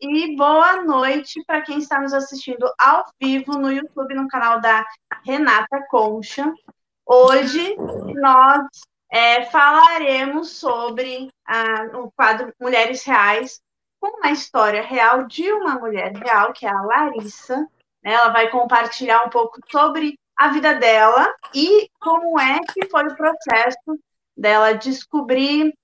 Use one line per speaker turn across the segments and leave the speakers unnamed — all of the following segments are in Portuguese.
e boa noite para quem está nos assistindo ao vivo no YouTube, no canal da Renata Concha. Hoje nós é, falaremos sobre o quadro Mulheres Reais, com uma história real de uma mulher real, que é a Larissa. Ela vai compartilhar um pouco sobre a vida dela e como é que foi o processo dela descobrir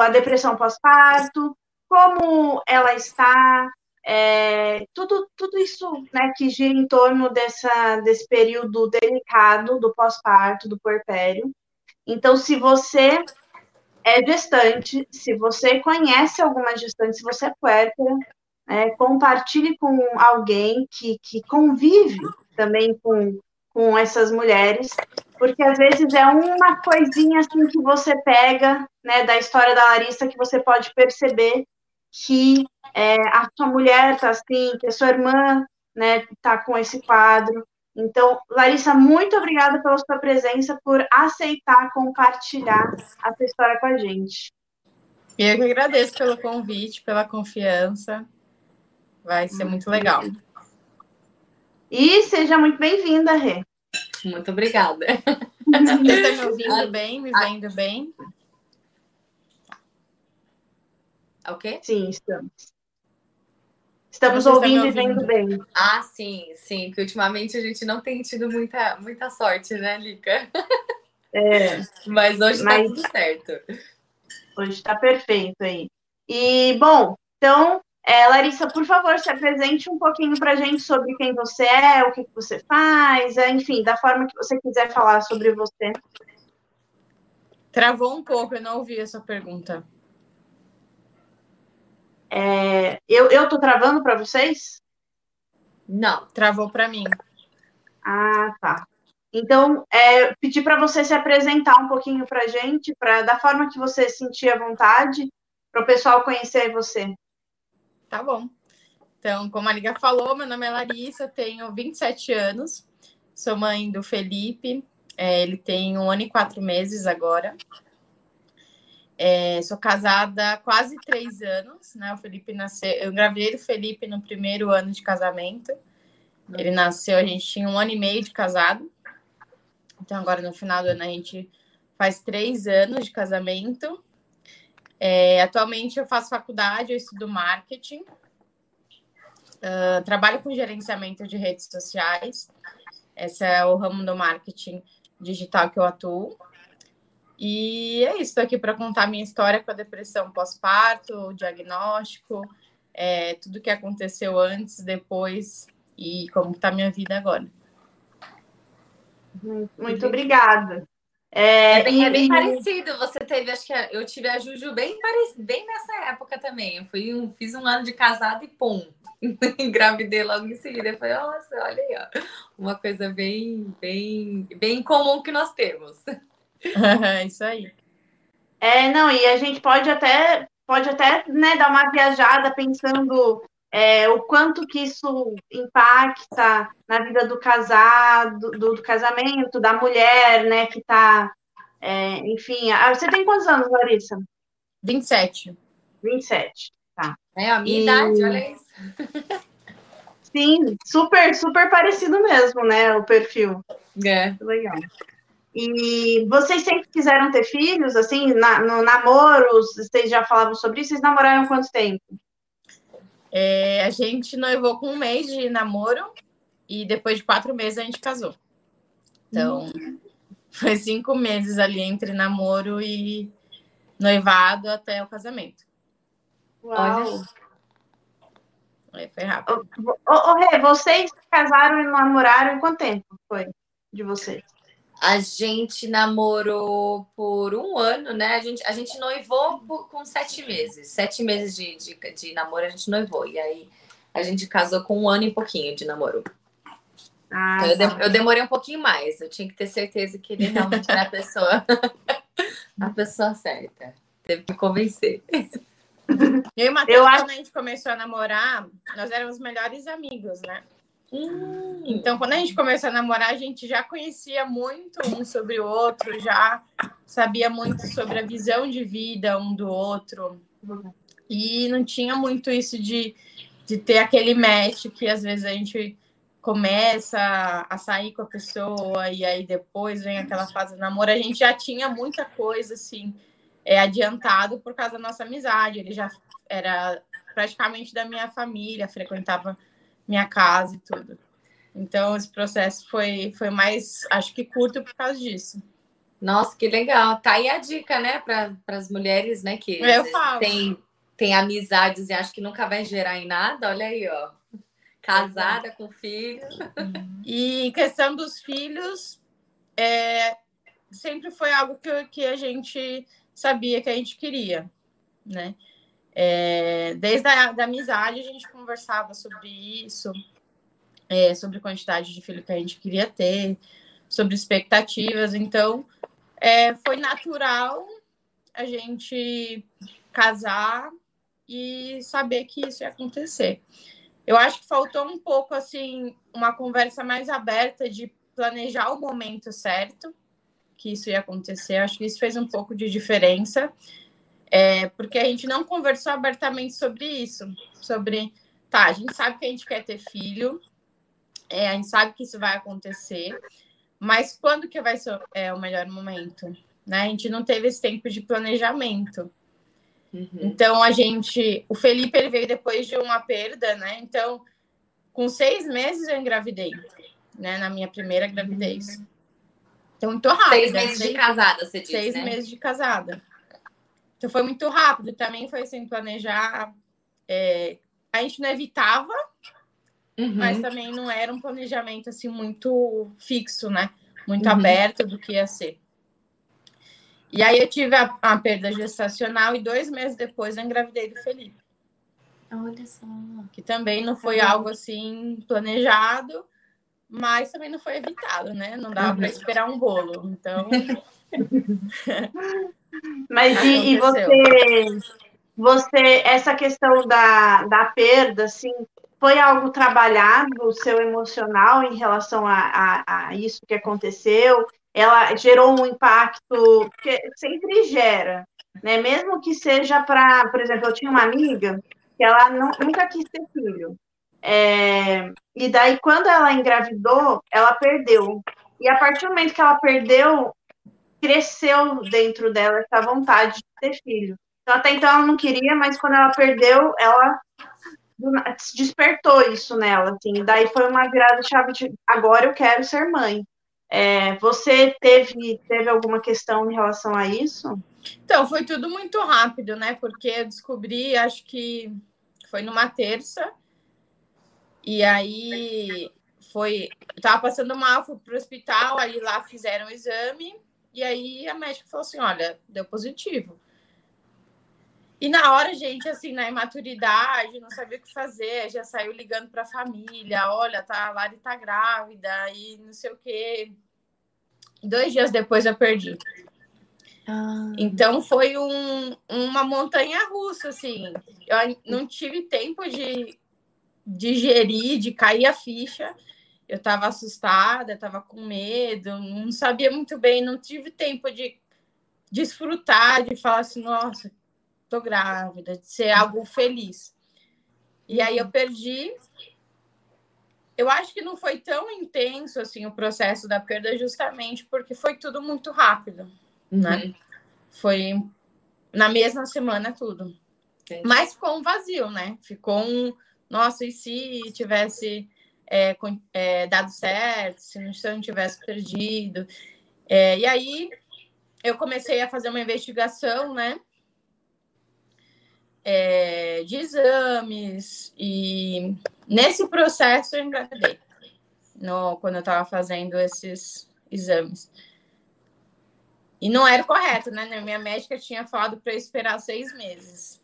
a depressão pós-parto, como ela está, é, tudo, tudo isso né, que gira em torno dessa, desse período delicado do pós-parto, do puerpério. Então, se você é gestante, se você conhece alguma gestante, se você é puérpera, é, compartilhe com alguém que, que convive também com, com essas mulheres, porque às vezes é uma coisinha assim que você pega né, da história da Larissa que você pode perceber que é, a sua mulher está assim, que a sua irmã né, está com esse quadro. Então, Larissa, muito obrigada pela sua presença, por aceitar compartilhar a sua história com a gente.
Eu que agradeço pelo convite, pela confiança. Vai ser muito legal.
E seja muito bem-vinda, Rê.
Muito obrigada.
Você está me ouvindo bem, me vendo bem?
É o quê?
Sim, estamos. Estamos ouvindo, ouvindo, e vendo bem.
Ah, sim, sim. Que ultimamente a gente não tem tido muita, muita sorte, né, Lica?
É.
Mas hoje está tudo certo.
Hoje está perfeito aí. E, bom, então, é, Larissa, por favor, se apresente um pouquinho para a gente sobre quem você é, o que, que você faz, é, enfim, da forma que você quiser falar sobre você.
Travou um pouco, eu não ouvi essa pergunta.
É, eu, eu tô travando para vocês?
Não, travou para mim.
Ah, tá. Então, é, pedir para você se apresentar um pouquinho para a gente, pra, da forma que você sentir à vontade, para o pessoal conhecer você.
Tá bom. Então, como a Liga falou, meu nome é Larissa, tenho 27 anos, sou mãe do Felipe, é, ele tem um ano e quatro meses agora. É, sou casada há quase três anos, né? O Felipe nasceu. Eu engravidei do Felipe no primeiro ano de casamento. Ele nasceu, a gente tinha um ano e meio de casado. Então, agora no final do ano, a gente faz três anos de casamento. É, atualmente, eu faço faculdade, eu estudo marketing. Uh, trabalho com gerenciamento de redes sociais. Esse é o ramo do marketing digital que eu atuo. E é isso, estou aqui para contar a minha história com a depressão pós-parto, o diagnóstico, é, tudo que aconteceu antes, depois e como está a minha vida agora.
Muito obrigada.
É, é, bem, é bem parecido. Você teve, acho que eu tive a Juju bem, bem nessa época também. Eu fui um, fiz um ano de casado e pum, engravidei logo em seguida. Eu falei, nossa, olha aí, ó. Uma coisa bem, bem, bem comum que nós temos.
Isso aí.
É, não, e a gente pode até, pode até né, dar uma viajada pensando é, o quanto que isso impacta na vida do casado, do, do casamento, da mulher, né, que está, é, enfim, você tem quantos anos, Larissa?
27.
27, tá.
É a minha e... idade, olha isso.
Sim, super, super parecido mesmo, né, o perfil.
É.
Legal. E vocês sempre quiseram ter filhos, assim, na, no namoro, vocês já falavam sobre isso, vocês namoraram quanto tempo?
É, a gente noivou com um mês de namoro e depois de quatro meses a gente casou. Então, hum. foi cinco meses ali entre namoro e noivado até o casamento.
Uau!
Olha. Foi rápido.
Ô, ô, ô Rê, vocês casaram e namoraram em quanto tempo foi de vocês?
A gente namorou por um ano, né? A gente, a gente noivou por, com sete meses. Sete meses de, de, de namoro a gente noivou. E aí a gente casou com um ano e pouquinho de namoro. Ah, então, eu, de, eu, demorei um pouquinho mais. Eu tinha que ter certeza que ele realmente era a pessoa, a pessoa certa. Teve que convencer.
Eu e o Matheus, quando acho... a gente começou a namorar, nós éramos melhores amigos, né? Hum. Então, quando a gente começou a namorar, a gente já conhecia muito um sobre o outro, já sabia muito sobre a visão de vida um do outro. E não tinha muito isso de de ter aquele match que às vezes a gente começa a sair com a pessoa e aí depois vem aquela fase do namoro, a gente já tinha muita coisa assim é, adiantado por causa da nossa amizade. Ele já era praticamente da minha família, frequentava minha casa e tudo. Então, esse processo foi, foi mais, acho que curto por causa disso.
Nossa, que legal. Tá aí a dica, né, para as mulheres, né, que tem, tem amizades e acho que nunca vai gerar em nada. Olha aí, ó. Casada com filhos.
E questão dos filhos, é, sempre foi algo que, que a gente sabia que a gente queria, né? É, desde a da amizade a gente conversava sobre isso, é, sobre quantidade de filho que a gente queria ter, sobre expectativas. Então, é, foi natural a gente casar e saber que isso ia acontecer. Eu acho que faltou um pouco assim uma conversa mais aberta de planejar o momento certo que isso ia acontecer. Acho que isso fez um pouco de diferença é, porque a gente não conversou abertamente sobre isso, sobre, tá, a gente sabe que a gente quer ter filho, é, a gente sabe que isso vai acontecer, mas quando que vai ser é, o melhor momento? Né? A gente não teve esse tempo de planejamento. Uhum. Então a gente, o Felipe ele veio depois de uma perda, né? Então, com seis meses eu engravidei, né? Na minha primeira gravidez. Então, muito rápido.
Seis meses de casada, você disse,
Seis
né?
meses de casada. Então foi muito rápido, também foi sem planejar. É, a gente não evitava, uhum. mas também não era um planejamento assim muito fixo, né? Muito uhum. aberto do que ia ser. E aí eu tive a, a, perda gestacional e dois meses depois eu engravidei do Felipe.
Olha só.
Que também não foi uhum. algo assim planejado, mas também não foi evitado, né? Não dava para uhum. esperar um bolo. Então.
Mas e, e, você, você, essa questão da, da perda, assim, foi algo trabalhado, o seu emocional em relação a, a, a isso que aconteceu? Ela gerou um impacto, que sempre gera, né? Mesmo que seja para, por exemplo, eu tinha uma amiga que ela não, nunca quis ter filho. É, e daí, quando ela engravidou, ela perdeu. E a partir do momento que ela perdeu, cresceu dentro dela essa vontade de ter filho. Então, até então ela não queria, mas quando ela perdeu, ela despertou isso nela, assim. Daí foi uma virada chave de agora eu quero ser mãe. É, você teve, teve alguma questão em relação a isso?
Então, foi tudo muito rápido, né? Porque eu descobri, acho que foi numa terça, e aí foi. Eu tava passando mal, fui pro hospital, aí lá fizeram o exame, e aí a médica falou assim: olha, deu positivo. E na hora, gente, assim, na imaturidade, não sabia o que fazer, já saiu ligando para a família: olha, tá, a Lari tá grávida, e não sei o quê. Dois dias depois eu perdi. Ah. Então foi um, uma montanha russa, assim. Eu não tive tempo de digerir, de cair a ficha eu estava assustada, estava com medo, não sabia muito bem, não tive tempo de desfrutar, de falar assim, nossa, tô grávida, de ser algo feliz. E aí eu perdi. Eu acho que não foi tão intenso assim o processo da perda, justamente porque foi tudo muito rápido, uhum. né? Foi na mesma semana tudo. Entendi. Mas ficou um vazio, né? Ficou um, nossa, e se tivesse é, é, dado certo, se eu não tivesse perdido. É, e aí eu comecei a fazer uma investigação, né? É, de exames, e nesse processo eu engravidei, no, quando eu estava fazendo esses exames. E não era correto, né? Minha médica tinha falado para eu esperar seis meses.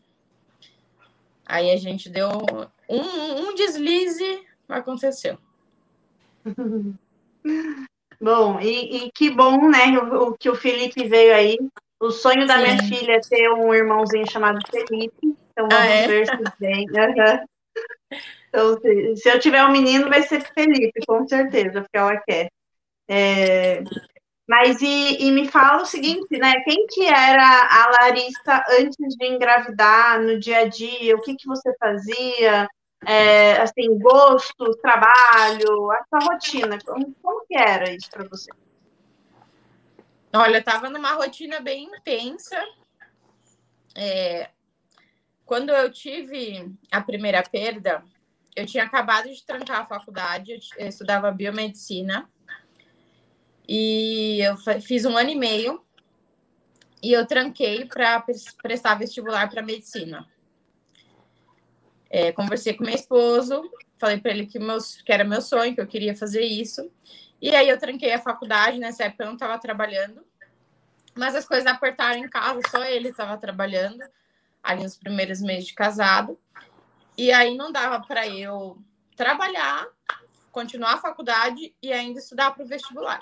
Aí a gente deu um, um deslize aconteceu.
Bom, e, e, que bom, né, o, o, que o Felipe veio aí. O sonho da Sim. minha filha é ter um irmãozinho chamado Felipe. Então vamos ah, é? ver se vem. Uhum. Então, se, se, eu tiver um menino, vai ser Felipe, com certeza, porque ela quer. É, mas e, e, me fala o seguinte, né? Quem que era a Larissa antes de engravidar no dia a dia? O que, que você fazia? É, assim, gosto, trabalho, a sua rotina? Como, como que era isso para você?
Olha, eu estava numa rotina bem intensa. É, quando eu tive a primeira perda, eu tinha acabado de trancar a faculdade, eu estudava biomedicina e eu fiz um ano e meio e eu tranquei para prestar vestibular para medicina. É, conversei com meu esposo, falei para ele que, meus, que era meu sonho, que eu queria fazer isso. E aí eu tranquei a faculdade, nessa época eu não estava trabalhando. Mas as coisas apertaram em casa, só ele estava trabalhando, ali nos primeiros meses de casado. E aí não dava para eu trabalhar, continuar a faculdade e ainda estudar para o vestibular.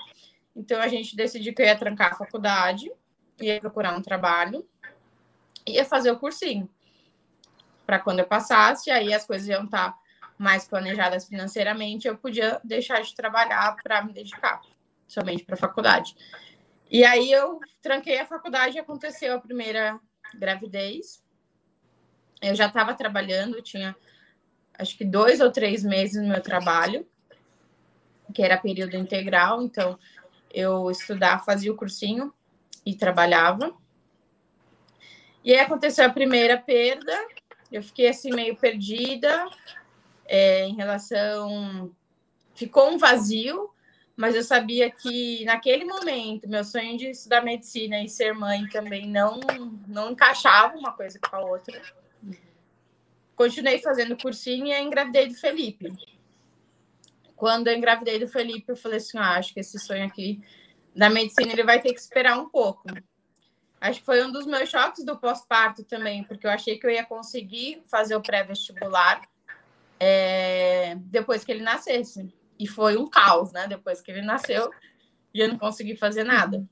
Então a gente decidiu que eu ia trancar a faculdade, ia procurar um trabalho, ia fazer o cursinho para quando eu passasse, aí as coisas iam estar mais planejadas financeiramente, eu podia deixar de trabalhar para me dedicar somente para a faculdade. E aí eu tranquei a faculdade aconteceu a primeira gravidez. Eu já estava trabalhando, tinha acho que dois ou três meses no meu trabalho, que era período integral, então eu estudava, fazia o cursinho e trabalhava. E aí aconteceu a primeira perda, eu fiquei assim meio perdida é, em relação. Ficou um vazio, mas eu sabia que naquele momento meu sonho de estudar medicina e ser mãe também não não encaixava uma coisa com a outra. Continuei fazendo cursinho e engravidei do Felipe. Quando eu engravidei do Felipe, eu falei assim: ah, acho que esse sonho aqui da medicina ele vai ter que esperar um pouco. Acho que foi um dos meus choques do pós-parto também, porque eu achei que eu ia conseguir fazer o pré-vestibular é, depois que ele nascesse. E foi um caos, né? Depois que ele nasceu, e eu não consegui fazer nada.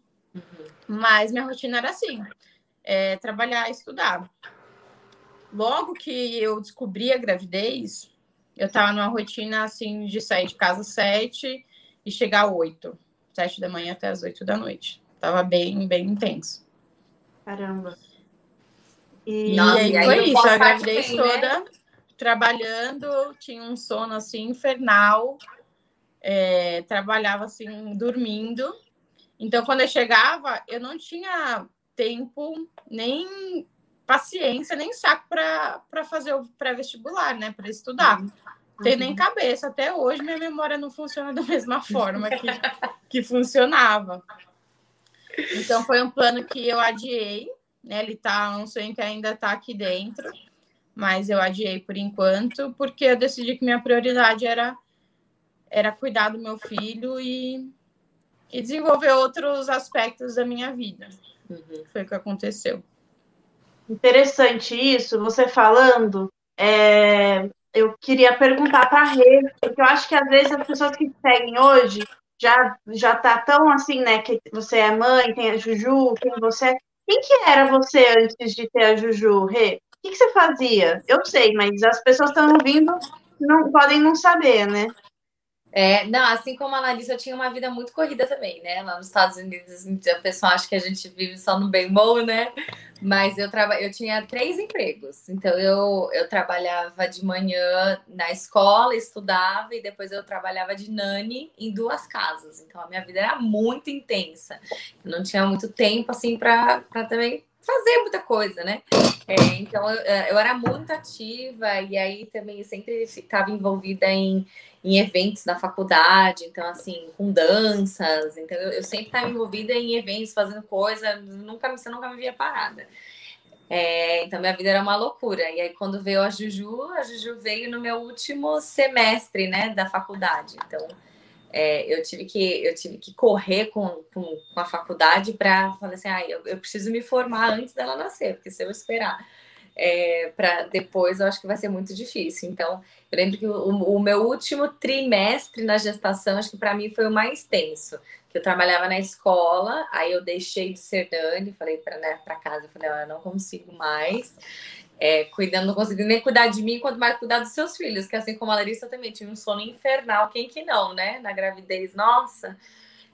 Mas minha rotina era assim: é, trabalhar estudar. Logo que eu descobri a gravidez, eu estava numa rotina assim de sair de casa às sete e chegar às oito, sete da manhã até às oito da noite. Tava bem, bem intenso.
Caramba.
E, e aí, foi isso, a gravidez né? toda trabalhando, tinha um sono assim infernal, é, trabalhava assim dormindo. Então, quando eu chegava, eu não tinha tempo, nem paciência, nem saco para fazer o pré-vestibular, né? Para estudar. Uhum. Tem nem cabeça. Até hoje, minha memória não funciona da mesma forma que, que funcionava. Então foi um plano que eu adiei, né? Ele tá um sonho que ainda está aqui dentro, mas eu adiei por enquanto, porque eu decidi que minha prioridade era era cuidar do meu filho e, e desenvolver outros aspectos da minha vida. Uhum. Foi o que aconteceu.
Interessante isso, você falando. É, eu queria perguntar para a Rê, porque eu acho que às vezes as pessoas que seguem hoje já já tá tão assim, né? Que você é mãe, tem a Juju, quem você é. Quem que era você antes de ter a Juju, Rê? O que, que você fazia? Eu sei, mas as pessoas estão ouvindo não podem não saber, né?
É, não, assim como a Larissa, eu tinha uma vida muito corrida também, né? Lá nos Estados Unidos, a pessoa acha que a gente vive só no bem bom, né? Mas eu, traba... eu tinha três empregos. Então, eu, eu trabalhava de manhã na escola, estudava, e depois eu trabalhava de nani em duas casas. Então, a minha vida era muito intensa. Eu não tinha muito tempo, assim, para também fazer muita coisa, né? É, então eu, eu, era muito ativa e aí também sempre ficava envolvida em em eventos da faculdade, então, assim, com danças. Então, eu, eu sempre estava envolvida em eventos, fazendo coisa, nunca, você nunca me via parada. É, então, minha vida era uma loucura. E aí, quando veio a Juju, a Juju veio no meu último semestre, né, da faculdade. Então, é, eu, tive que, eu tive que correr com, com, com a faculdade para falar assim: ah, eu, eu preciso me formar antes dela nascer, porque se eu esperar é, para depois, eu acho que vai ser muito difícil. Então, eu lembro que o, o meu último trimestre na gestação, acho que para mim foi o mais tenso. Que eu trabalhava na escola, aí eu deixei de ser Dani, falei para né, casa, eu falei, eu não consigo mais. É, cuidando, não consigo nem cuidar de mim, quanto mais cuidar dos seus filhos, que assim como a Larissa também tinha um sono infernal, quem que não, né? Na gravidez, nossa,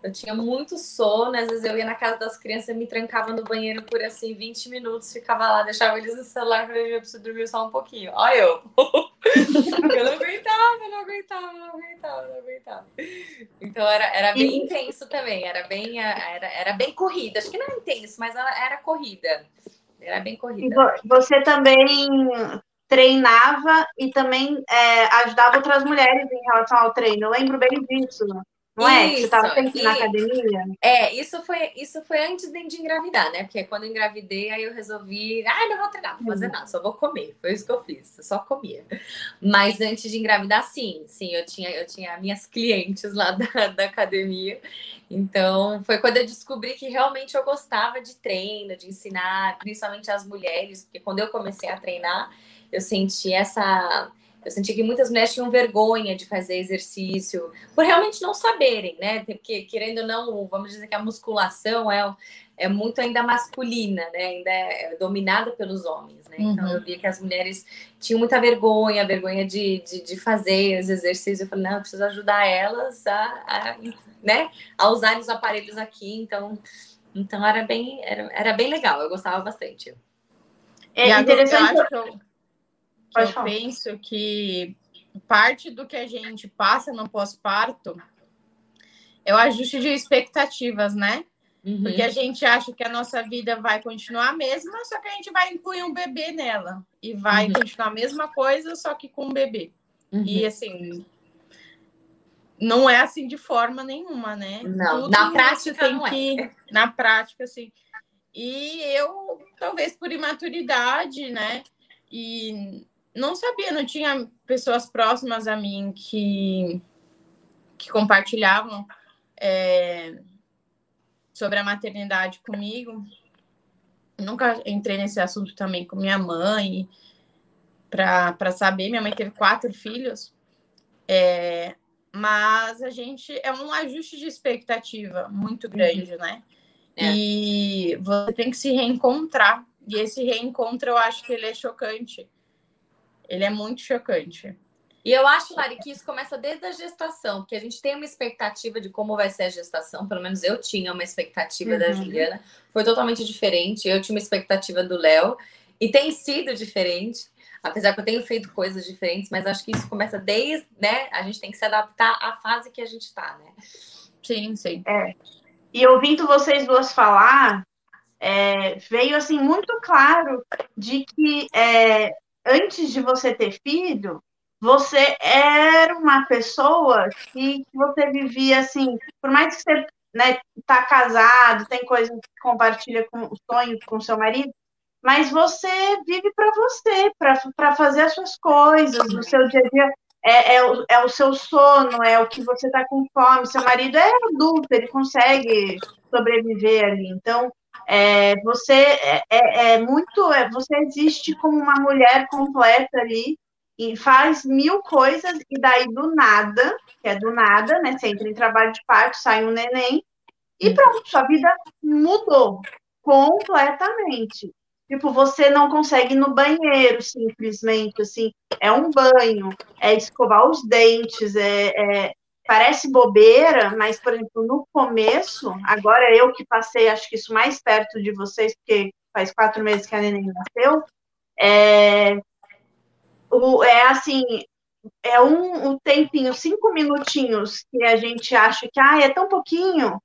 Eu tinha muito sono, às vezes eu ia na casa das crianças, me trancava no banheiro por assim 20 minutos, ficava lá, deixava eles no celular para eu preciso dormir só um pouquinho. Olha eu. eu não aguentava, eu não aguentava, eu não aguentava, eu não aguentava. Então era, era bem intenso também, era bem, era, era bem corrida. Acho que não é intenso, mas era, era corrida. Era bem corrida.
Você também treinava e também é, ajudava outras mulheres em relação ao treino. Eu lembro bem disso. Não é? Isso, Você estava sempre e... na academia?
É, isso foi, isso foi antes de, de engravidar, né? Porque quando eu engravidei, aí eu resolvi, ah, não vou treinar, não vou fazer uhum. nada, só vou comer. Foi isso que eu fiz, eu só comia. Mas antes de engravidar, sim, sim, eu tinha, eu tinha minhas clientes lá da, da academia. Então, foi quando eu descobri que realmente eu gostava de treino, de ensinar, principalmente as mulheres, porque quando eu comecei a treinar, eu senti essa eu senti que muitas mulheres tinham vergonha de fazer exercício, por realmente não saberem, né? Porque, querendo ou não, vamos dizer que a musculação é, é muito ainda masculina, né? Ainda é dominada pelos homens, né? Uhum. Então, eu uhum. via que as mulheres tinham muita vergonha, vergonha de, de, de, fazer os exercícios. Eu falei, não, eu preciso ajudar elas a, a, né? a usar os aparelhos aqui. Então, então era, bem, era, era bem legal, eu gostava bastante.
É interessante. Eu eu falar. penso que parte do que a gente passa no pós-parto é o ajuste de expectativas, né? Uhum. Porque a gente acha que a nossa vida vai continuar a mesma, só que a gente vai incluir um bebê nela. E vai uhum. continuar a mesma coisa, só que com um bebê. Uhum. E assim, não é assim de forma nenhuma, né?
Não, Tudo na prática tem não é. que,
na prática, assim. E eu, talvez por imaturidade, né? E não sabia, não tinha pessoas próximas a mim que, que compartilhavam é, sobre a maternidade comigo. Nunca entrei nesse assunto também com minha mãe para saber. Minha mãe teve quatro filhos, é, mas a gente é um ajuste de expectativa muito grande, uhum. né? É. E você tem que se reencontrar. E esse reencontro eu acho que ele é chocante ele é muito chocante.
E eu acho, Lari, que isso começa desde a gestação, porque a gente tem uma expectativa de como vai ser a gestação, pelo menos eu tinha uma expectativa uhum. da Juliana, foi totalmente diferente. Eu tinha uma expectativa do Léo, e tem sido diferente, apesar que eu tenho feito coisas diferentes, mas acho que isso começa desde, né? A gente tem que se adaptar à fase que a gente está, né?
Sim, sim.
É. E ouvindo vocês duas falar, é, veio assim muito claro de que é, antes de você ter filho, você era uma pessoa que você vivia assim, por mais que você né, tá casado, tem coisas que compartilha com os sonhos com seu marido, mas você vive para você, para fazer as suas coisas, no seu dia a dia. É, é, o, é o seu sono, é o que você está com fome. Seu marido é adulto, ele consegue sobreviver ali. Então, é, você é, é, é muito, é, você existe como uma mulher completa ali e faz mil coisas e daí do nada, que é do nada, né? Você entra em trabalho de parto, sai um neném e pronto, sua vida mudou completamente. Tipo, você não consegue ir no banheiro simplesmente, assim, é um banho, é escovar os dentes, é, é parece bobeira, mas, por exemplo, no começo, agora eu que passei, acho que isso mais perto de vocês, porque faz quatro meses que a neném nasceu, é, o, é assim, é um, um tempinho, cinco minutinhos que a gente acha que ah, é tão pouquinho.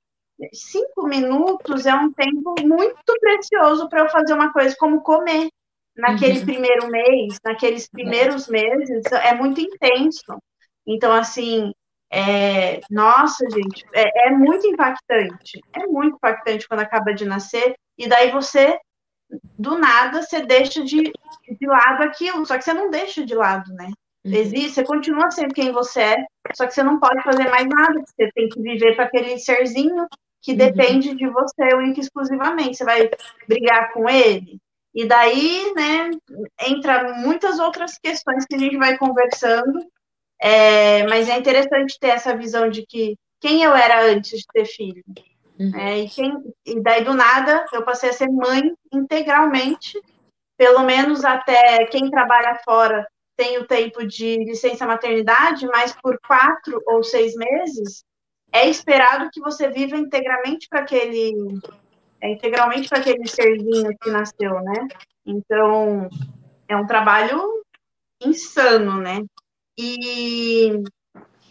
Cinco minutos é um tempo muito precioso para eu fazer uma coisa como comer. Naquele uhum. primeiro mês, naqueles primeiros meses, é muito intenso. Então, assim, é, nossa, gente, é, é, muito impactante. É muito impactante quando acaba de nascer, e daí você, do nada, você deixa de, de lado aquilo, só que você não deixa de lado, né? Uhum. Existe, você continua sendo quem você é, só que você não pode fazer mais nada, você tem que viver para aquele serzinho que uhum. depende de você única e exclusivamente. Você vai brigar com ele. E daí, né, entra muitas outras questões que a gente vai conversando é, mas é interessante ter essa visão de que quem eu era antes de ter filho. Uhum. É, e, quem, e daí, do nada, eu passei a ser mãe integralmente, pelo menos até quem trabalha fora tem o tempo de licença maternidade, mas por quatro ou seis meses é esperado que você viva integralmente para aquele é integralmente para aquele serzinho que nasceu, né? Então, é um trabalho insano, né? E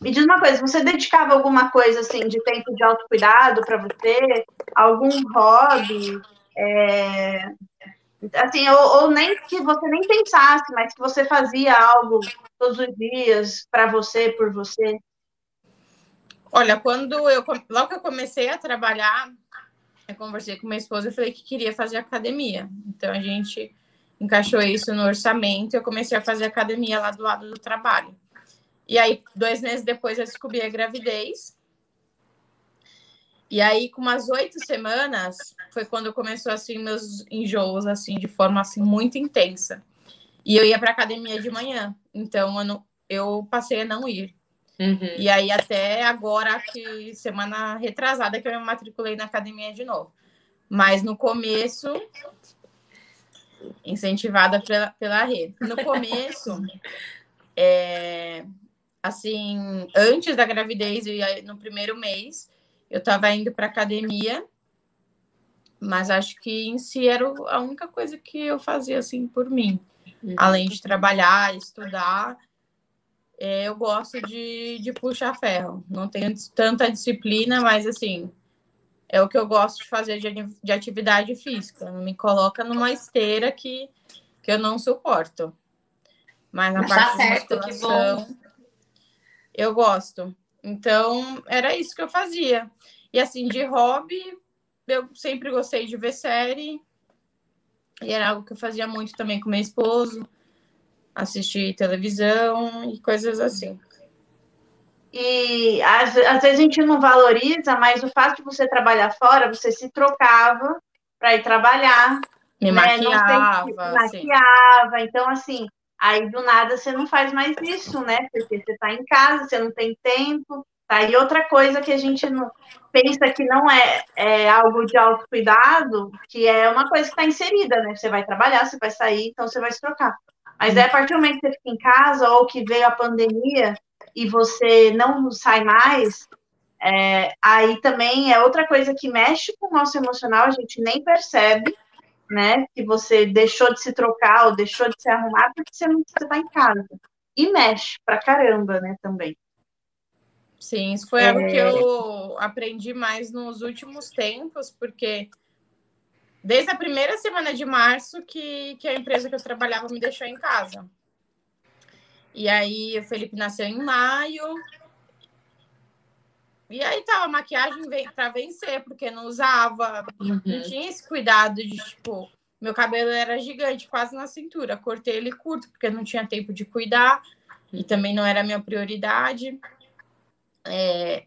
me diz uma coisa, você dedicava alguma coisa assim de tempo de autocuidado para você? Algum hobby? É, assim, ou, ou, nem que você nem pensasse, mas que você fazia algo todos os dias para você, por você?
Olha, quando eu logo que eu comecei a trabalhar, eu conversei com minha esposa e falei que queria fazer academia. Então a gente encaixou isso no orçamento e eu comecei a fazer academia lá do lado do trabalho. E aí, dois meses depois, eu descobri a gravidez. E aí, com umas oito semanas, foi quando começou, assim, meus enjoos, assim, de forma, assim, muito intensa. E eu ia para academia de manhã. Então, eu, não, eu passei a não ir. Uhum. E aí, até agora, que semana retrasada, que eu me matriculei na academia de novo. Mas no começo, incentivada pela, pela rede. No começo, é, assim, antes da gravidez, e no primeiro mês, eu estava indo para academia, mas acho que em si era a única coisa que eu fazia assim por mim. Uhum. Além de trabalhar, estudar, é, eu gosto de, de puxar ferro. Não tenho tanta disciplina, mas assim, é o que eu gosto de fazer de, de atividade física. Não me coloca numa esteira que, que eu não suporto. Mas na mas parte tá certo, de musculação, eu gosto. Então, era isso que eu fazia. E assim, de hobby, eu sempre gostei de ver série. E era algo que eu fazia muito também com meu esposo assistir televisão e coisas assim.
E às, às vezes a gente não valoriza, mas o fato de você trabalhar fora, você se trocava para ir trabalhar.
Me né? maquiava.
Sei, maquiava. Então, assim, aí do nada você não faz mais isso, né? Porque você está em casa, você não tem tempo. Tá? E outra coisa que a gente não pensa que não é, é algo de autocuidado, que é uma coisa que está inserida, né? Você vai trabalhar, você vai sair, então você vai se trocar. Mas é a partir do momento que você fica em casa ou que veio a pandemia e você não sai mais, é, aí também é outra coisa que mexe com o nosso emocional, a gente nem percebe, né? Que você deixou de se trocar ou deixou de se arrumar porque você não está em casa. E mexe pra caramba, né, também.
Sim, isso foi é... algo que eu aprendi mais nos últimos tempos, porque desde a primeira semana de março que, que a empresa que eu trabalhava me deixou em casa. E aí o Felipe nasceu em maio. E aí tava a maquiagem para vencer, porque não usava, uhum. não tinha esse cuidado de, tipo, meu cabelo era gigante, quase na cintura. Cortei ele curto, porque não tinha tempo de cuidar, e também não era a minha prioridade. É,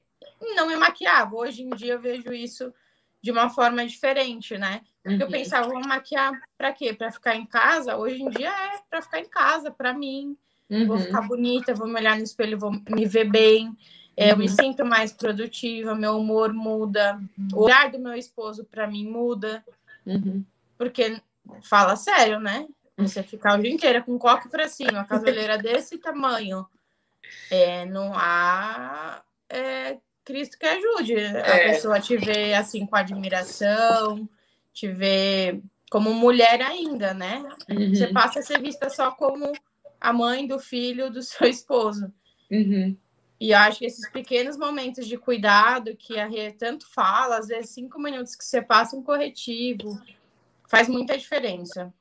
não me maquiava. Hoje em dia eu vejo isso de uma forma diferente, né? Porque uhum. eu pensava, vou maquiar para quê? Para ficar em casa? Hoje em dia é para ficar em casa, para mim. Uhum. Vou ficar bonita, vou me olhar no espelho, vou me ver bem. É, eu me uhum. sinto mais produtiva, meu humor muda, o olhar do meu esposo para mim muda.
Uhum.
Porque, fala sério, né? Você ficar o dia inteiro com o coque para cima, a casoleira desse tamanho, é, não há é, Cristo que ajude a é. pessoa te ver assim com admiração, te ver como mulher ainda, né? Uhum. Você passa a ser vista só como a mãe do filho do seu esposo.
Uhum.
E eu acho que esses pequenos momentos de cuidado que a Rê tanto fala, às vezes cinco minutos que você passa um corretivo, faz muita diferença.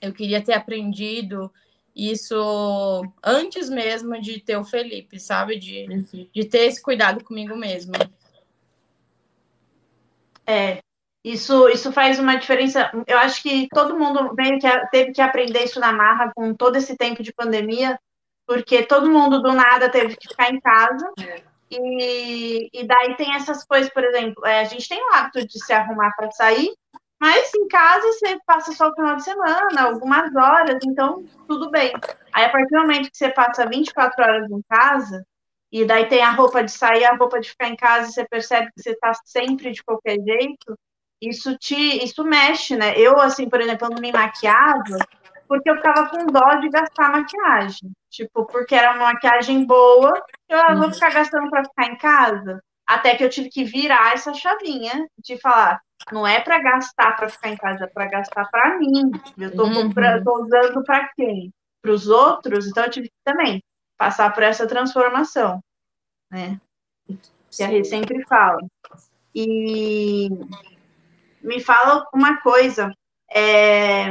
Eu queria ter aprendido isso antes mesmo de ter o Felipe, sabe? De, uhum. de ter esse cuidado comigo mesma.
É, isso, isso faz uma diferença. Eu acho que todo mundo meio que teve que aprender isso na marra com todo esse tempo de pandemia, porque todo mundo do nada teve que ficar em casa. É. E, e daí tem essas coisas, por exemplo, é, a gente tem o hábito de se arrumar para sair, mas em casa você passa só o final de semana, algumas horas, então tudo bem. Aí a partir do momento que você passa 24 horas em casa, e daí tem a roupa de sair, a roupa de ficar em casa, e você percebe que você está sempre de qualquer jeito, isso te isso mexe, né? Eu, assim, por exemplo, eu não me maquiava porque eu ficava com dó de gastar maquiagem. Tipo, porque era uma maquiagem boa, eu ah, vou ficar gastando para ficar em casa. Até que eu tive que virar essa chavinha de falar, não é para gastar para ficar em casa, é para gastar para mim. Eu estou uhum. usando para quem? Para os outros, então eu tive que também passar por essa transformação, né? Que a Rê sempre fala. E me fala uma coisa, é,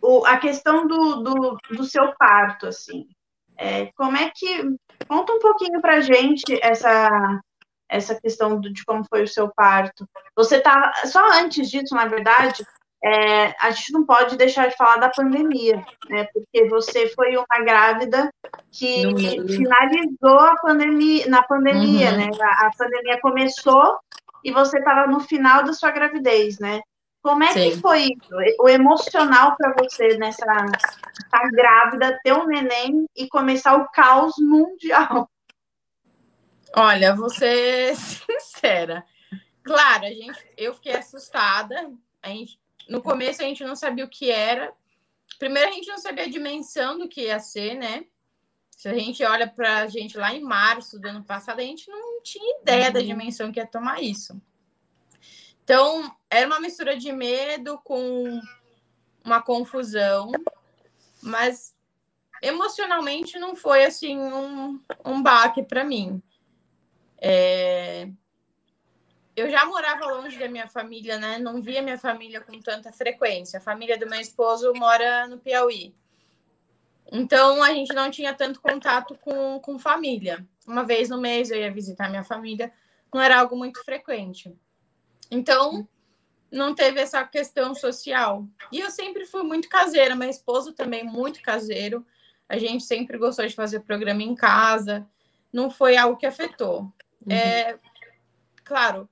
o, a questão do, do, do seu parto, assim, é, como é que conta um pouquinho para gente essa essa questão de como foi o seu parto. Você tá só antes disso, na verdade, é, a gente não pode deixar de falar da pandemia, né? Porque você foi uma grávida que finalizou a pandemia na pandemia, uhum. né? A, a, pandemia começou e você estava no final da sua gravidez, né? Como é Sim. que foi isso? O emocional para você nessa estar grávida, ter um neném e começar o caos mundial?
Olha, vou ser sincera. Claro, a gente, eu fiquei assustada. A gente, no começo a gente não sabia o que era. Primeiro a gente não sabia a dimensão do que ia ser, né? Se a gente olha para a gente lá em março do ano passado, a gente não tinha ideia uhum. da dimensão que ia tomar isso. Então, era uma mistura de medo com uma confusão, mas emocionalmente não foi assim um, um baque para mim. É... Eu já morava longe da minha família, né? Não via minha família com tanta frequência. A família do meu esposo mora no Piauí. Então a gente não tinha tanto contato com, com família. Uma vez no mês eu ia visitar minha família, não era algo muito frequente. Então não teve essa questão social. E eu sempre fui muito caseira, meu esposo também muito caseiro. A gente sempre gostou de fazer programa em casa. Não foi algo que afetou. Uhum. É, claro,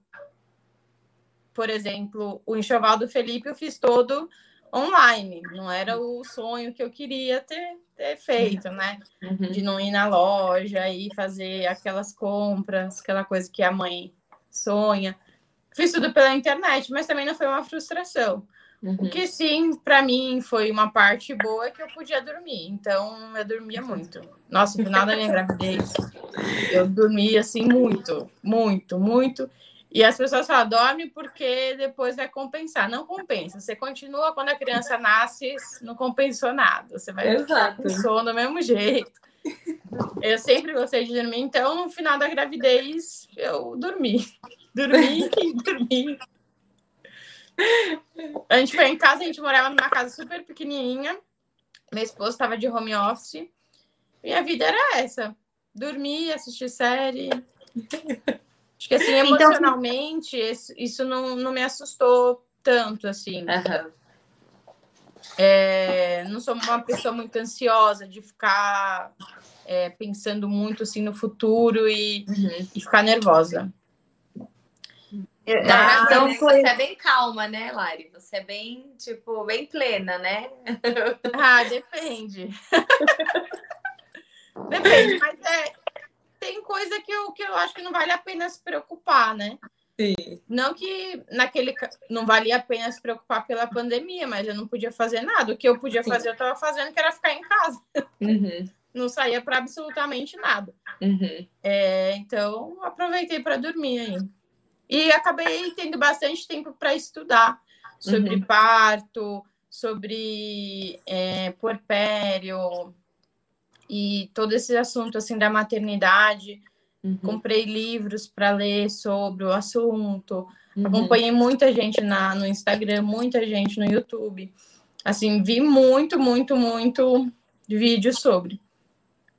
por exemplo, o enxoval do Felipe eu fiz todo online, não era o sonho que eu queria ter, ter feito, né? Uhum. De não ir na loja e fazer aquelas compras, aquela coisa que a mãe sonha. Fiz tudo pela internet, mas também não foi uma frustração. Uhum. O que sim, para mim, foi uma parte boa é que eu podia dormir. Então, eu dormia muito. Nossa, no final da minha gravidez, eu dormia assim muito, muito, muito. E as pessoas falam, dorme porque depois vai compensar. Não compensa. Você continua quando a criança nasce, não compensou nada. Você vai Exato. com sono do mesmo jeito. Eu sempre gostei de dormir, então no final da gravidez eu dormi. Dormi e dormi. A gente foi em casa, a gente morava numa casa super pequenininha. Meu esposo estava de home office. Minha vida era essa: dormir, assistir série. Acho que assim, então, emocionalmente, então... isso não, não me assustou tanto, assim. Uhum. É, não sou uma pessoa muito ansiosa de ficar é, pensando muito assim no futuro e, uhum. e ficar nervosa.
Ah, então foi... Você é bem calma, né, Lari? Você é bem, tipo, bem plena, né?
Ah, depende. depende, mas é, tem coisa que eu, que eu acho que não vale a pena se preocupar, né? Sim. Não que naquele não valia a pena se preocupar pela pandemia, mas eu não podia fazer nada. O que eu podia Sim. fazer, eu estava fazendo, que era ficar em casa. Uhum. Não saía para absolutamente nada. Uhum. É, então, aproveitei para dormir aí. E acabei tendo bastante tempo para estudar sobre uhum. parto, sobre é, porpério e todo esse assunto assim da maternidade. Uhum. Comprei livros para ler sobre o assunto. Uhum. Acompanhei muita gente na, no Instagram, muita gente no YouTube. Assim, vi muito, muito, muito vídeo sobre.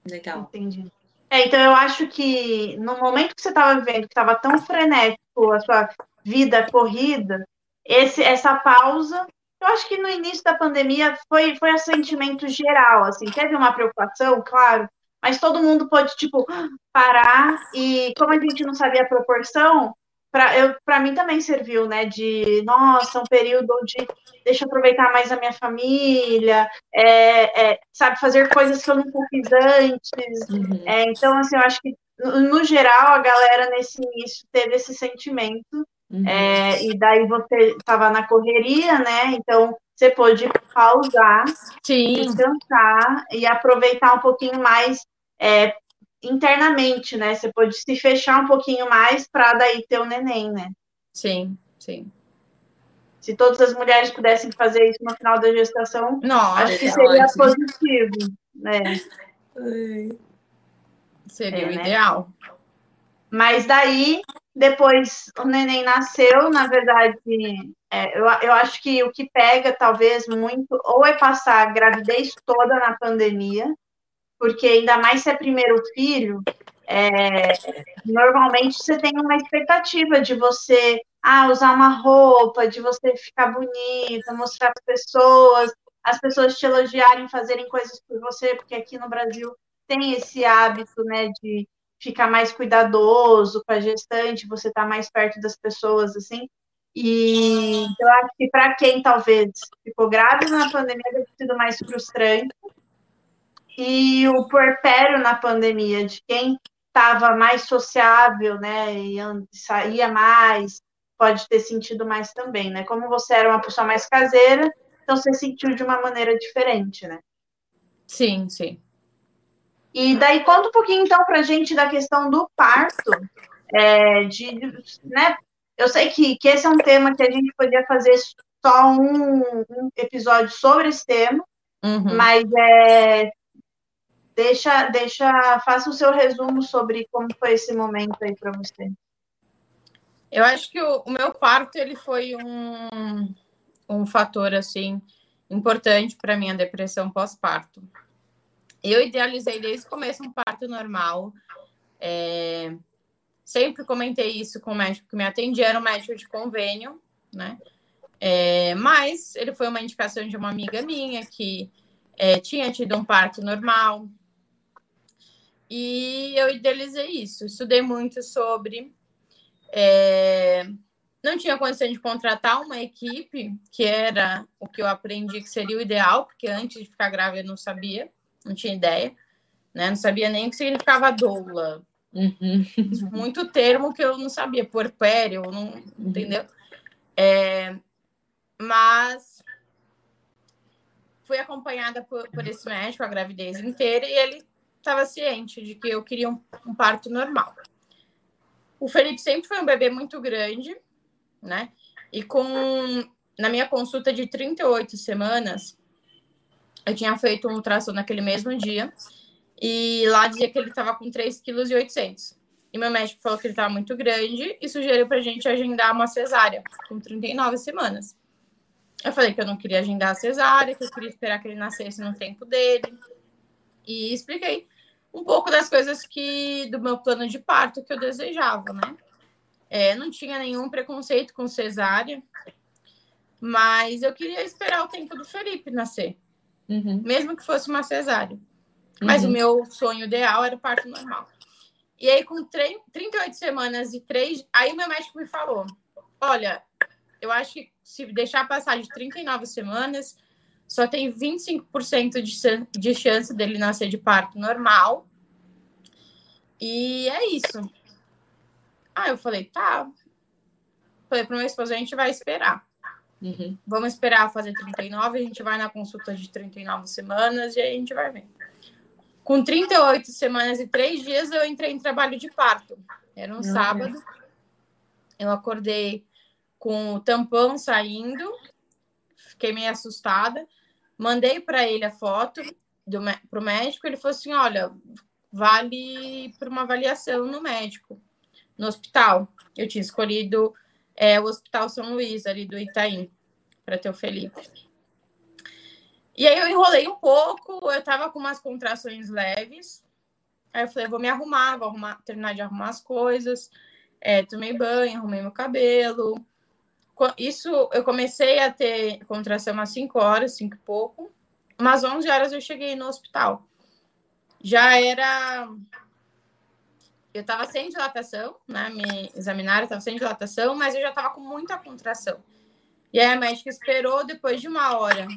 Legal. Entendi. É, então eu acho que no momento que você estava vivendo, que estava tão frenético a sua vida corrida, esse, essa pausa, eu acho que no início da pandemia foi, foi um sentimento geral, assim, teve uma preocupação, claro, mas todo mundo pôde, tipo, parar e como a gente não sabia a proporção, para mim também serviu, né? De nossa, um período onde deixa eu aproveitar mais a minha família, é, é, sabe, fazer coisas que eu nunca fiz antes. Uhum. É, então, assim, eu acho que no geral a galera nesse início teve esse sentimento. Uhum. É, e daí você estava na correria, né? Então você pôde pausar, Sim. descansar e aproveitar um pouquinho mais é, internamente, né? Você pode se fechar um pouquinho mais para daí ter o neném, né?
Sim, sim.
Se todas as mulheres pudessem fazer isso no final da gestação,
Nossa,
acho que seria ótimo. positivo, né?
Seria é, o né? ideal.
Mas daí, depois o neném nasceu, na verdade, é, eu, eu acho que o que pega, talvez, muito, ou é passar a gravidez toda na pandemia, porque ainda mais se é primeiro filho, é, normalmente você tem uma expectativa de você ah, usar uma roupa, de você ficar bonita, mostrar para as pessoas, as pessoas te elogiarem, fazerem coisas por você, porque aqui no Brasil tem esse hábito, né, de ficar mais cuidadoso com a gestante, você tá mais perto das pessoas, assim. E eu acho que para quem talvez ficou grávida na pandemia deve sido mais frustrante. E o puerpério na pandemia, de quem estava mais sociável, né, e saía mais, pode ter sentido mais também, né? Como você era uma pessoa mais caseira, então você sentiu de uma maneira diferente, né?
Sim, sim.
E daí conta um pouquinho então para gente da questão do parto, é, de, né? Eu sei que, que esse é um tema que a gente podia fazer só um, um episódio sobre esse tema, uhum. mas é, deixa, deixa, faça o seu resumo sobre como foi esse momento aí para você.
Eu acho que o, o, meu parto ele foi um, um fator assim importante para minha depressão pós-parto. Eu idealizei desde o começo um parto normal. É... Sempre comentei isso com o médico que me atendia, era um médico de convênio, né? É... Mas ele foi uma indicação de uma amiga minha que é, tinha tido um parto normal. E eu idealizei isso. Estudei muito sobre. É... Não tinha condição de contratar uma equipe, que era o que eu aprendi que seria o ideal, porque antes de ficar grávida eu não sabia não tinha ideia, né? Não sabia nem o que significava doula. Uhum. Muito termo que eu não sabia, puerpério, não, uhum. entendeu? É, mas fui acompanhada por, por, esse médico a gravidez inteira e ele estava ciente de que eu queria um, um parto normal. O Felipe sempre foi um bebê muito grande, né? E com na minha consulta de 38 semanas, eu tinha feito um ultrassom naquele mesmo dia e lá dizia que ele estava com 3,8 kg. E meu médico falou que ele estava muito grande e sugeriu para a gente agendar uma cesárea com 39 semanas. Eu falei que eu não queria agendar a cesárea, que eu queria esperar que ele nascesse no tempo dele. E expliquei um pouco das coisas que do meu plano de parto que eu desejava, né? É, não tinha nenhum preconceito com cesárea, mas eu queria esperar o tempo do Felipe nascer uhum. mesmo que fosse uma cesárea. Mas uhum. o meu sonho ideal era o parto normal. E aí, com 38 semanas e três, aí o meu médico me falou: olha, eu acho que se deixar passar de 39 semanas, só tem 25% de, de chance dele nascer de parto normal. E é isso. Aí eu falei, tá. Falei para meu esposo, a gente vai esperar. Uhum. Vamos esperar fazer 39, a gente vai na consulta de 39 semanas e aí a gente vai ver. Com 38 semanas e 3 dias, eu entrei em trabalho de parto. Era um sábado. Eu acordei com o tampão saindo, fiquei meio assustada. Mandei para ele a foto para o médico. Ele falou assim: olha, vale para uma avaliação no médico, no hospital. Eu tinha escolhido é o Hospital São Luís, ali do Itaim, para ter o Felipe. E aí eu enrolei um pouco, eu tava com umas contrações leves. Aí eu falei, vou me arrumar, vou arrumar, terminar de arrumar as coisas. É, tomei banho, arrumei meu cabelo. Isso eu comecei a ter contração às 5 horas, 5 e pouco. Umas 11 horas eu cheguei no hospital. Já era eu estava sem dilatação, né? Me examinaram, estava sem dilatação, mas eu já estava com muita contração. E aí a médica esperou depois de uma hora.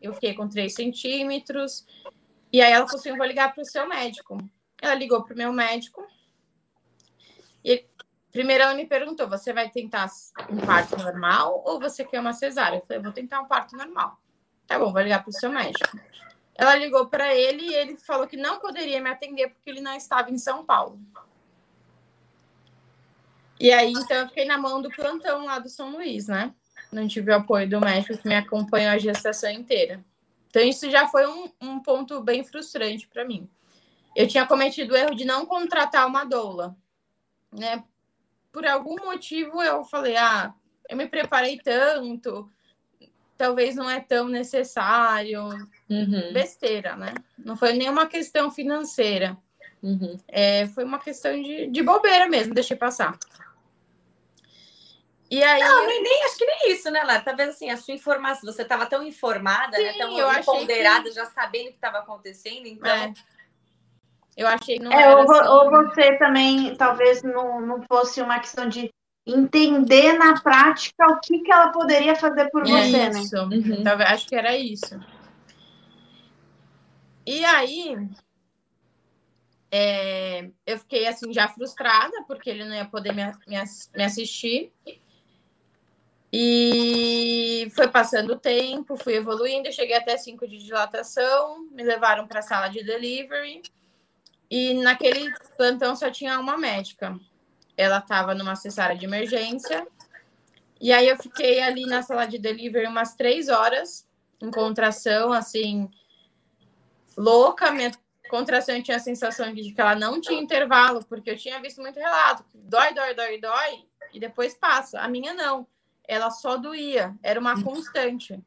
Eu fiquei com 3 centímetros. E aí ela falou assim: eu vou ligar para o seu médico. Ela ligou para o meu médico. E primeiro ela me perguntou: você vai tentar um parto normal ou você quer uma cesárea? Eu falei: eu vou tentar um parto normal. Tá bom, vou ligar para o seu médico. Ela ligou para ele e ele falou que não poderia me atender porque ele não estava em São Paulo. E aí, então, eu fiquei na mão do plantão lá do São Luís, né? Não tive o apoio do médico que me acompanhou a gestação inteira. Então, isso já foi um, um ponto bem frustrante para mim. Eu tinha cometido o erro de não contratar uma doula, né? Por algum motivo, eu falei, ah, eu me preparei tanto, talvez não é tão necessário. Uhum. Besteira, né? Não foi nenhuma questão financeira. Uhum. É, foi uma questão de, de bobeira mesmo, deixei passar.
E aí. Não, nem, nem, acho que nem isso, né, Lá? Talvez assim, a sua informação, você estava tão informada, né? Sim, né? Tão ponderada, que... já sabendo o que estava acontecendo, então. É.
Eu achei que não
é, ou, assim. ou, você também talvez não, não fosse uma questão de entender na prática o que, que ela poderia fazer por é você, né?
isso. né? Uhum. Então, acho que era isso. E aí, é, eu fiquei assim já frustrada porque ele não ia poder me, me, me assistir. E foi passando o tempo, fui evoluindo, cheguei até 5 de dilatação, me levaram para a sala de delivery. E naquele plantão só tinha uma médica. Ela estava numa cesárea de emergência. E aí eu fiquei ali na sala de delivery umas três horas, em contração, assim, louca. Minha contração eu tinha a sensação de que ela não tinha intervalo, porque eu tinha visto muito relato. Dói, dói, dói, dói, e depois passa. A minha não ela só doía, era uma constante.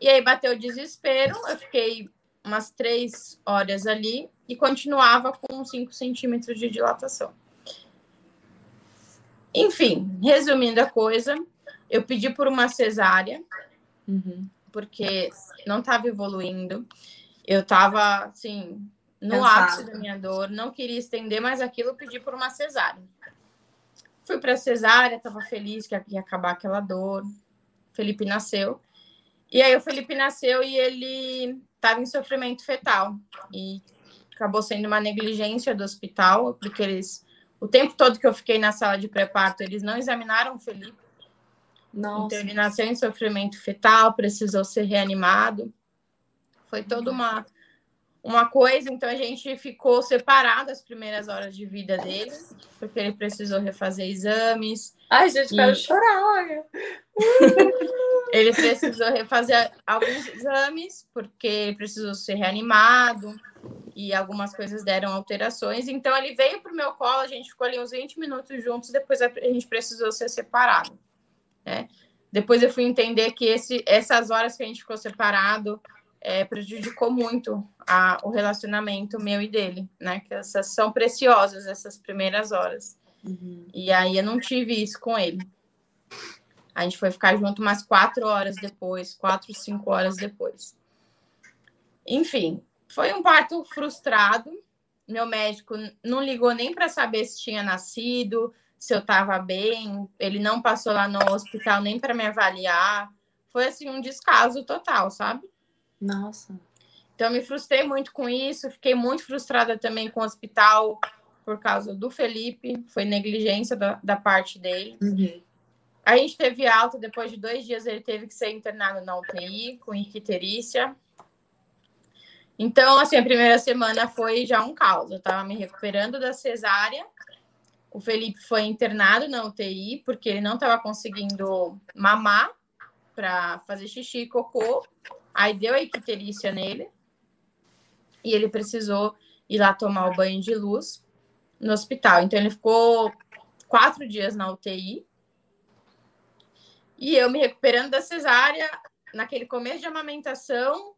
E aí bateu o desespero, eu fiquei umas três horas ali e continuava com 5 centímetros de dilatação. Enfim, resumindo a coisa, eu pedi por uma cesárea, uhum. porque não estava evoluindo. Eu estava, assim, no ápice da minha dor, não queria estender mais aquilo, pedi por uma cesárea. Fui para cesárea, estava feliz que ia acabar aquela dor. Felipe nasceu. E aí o Felipe nasceu e ele estava em sofrimento fetal. E acabou sendo uma negligência do hospital, porque eles o tempo todo que eu fiquei na sala de pré-parto, eles não examinaram o Felipe. Nossa. Então ele nasceu em sofrimento fetal, precisou ser reanimado. Foi toda uma uma coisa, então a gente ficou separado as primeiras horas de vida dele, porque ele precisou refazer exames.
Ai, gente, e... quero chorar, olha.
ele precisou refazer alguns exames, porque ele precisou ser reanimado e algumas coisas deram alterações. Então ele veio para o meu colo, a gente ficou ali uns 20 minutos juntos, depois a gente precisou ser separado. Né? Depois eu fui entender que esse, essas horas que a gente ficou separado é, prejudicou muito a, o relacionamento meu e dele, né? Que essas são preciosas, essas primeiras horas. Uhum. E aí eu não tive isso com ele. A gente foi ficar junto umas quatro horas depois, quatro, cinco horas depois. Enfim, foi um parto frustrado. Meu médico não ligou nem para saber se tinha nascido, se eu estava bem. Ele não passou lá no hospital nem para me avaliar. Foi assim um descaso total, sabe?
Nossa.
Então, me frustrei muito com isso, fiquei muito frustrada também com o hospital por causa do Felipe, foi negligência da, da parte dele. Uhum. A gente teve alta, depois de dois dias ele teve que ser internado na UTI com icterícia. Então, assim, a primeira semana foi já um caos. Eu estava me recuperando da cesárea. O Felipe foi internado na UTI porque ele não estava conseguindo mamar para fazer xixi e cocô. Aí deu a icterícia nele e ele precisou ir lá tomar o banho de luz no hospital. Então ele ficou quatro dias na UTI e eu me recuperando da cesárea naquele começo de amamentação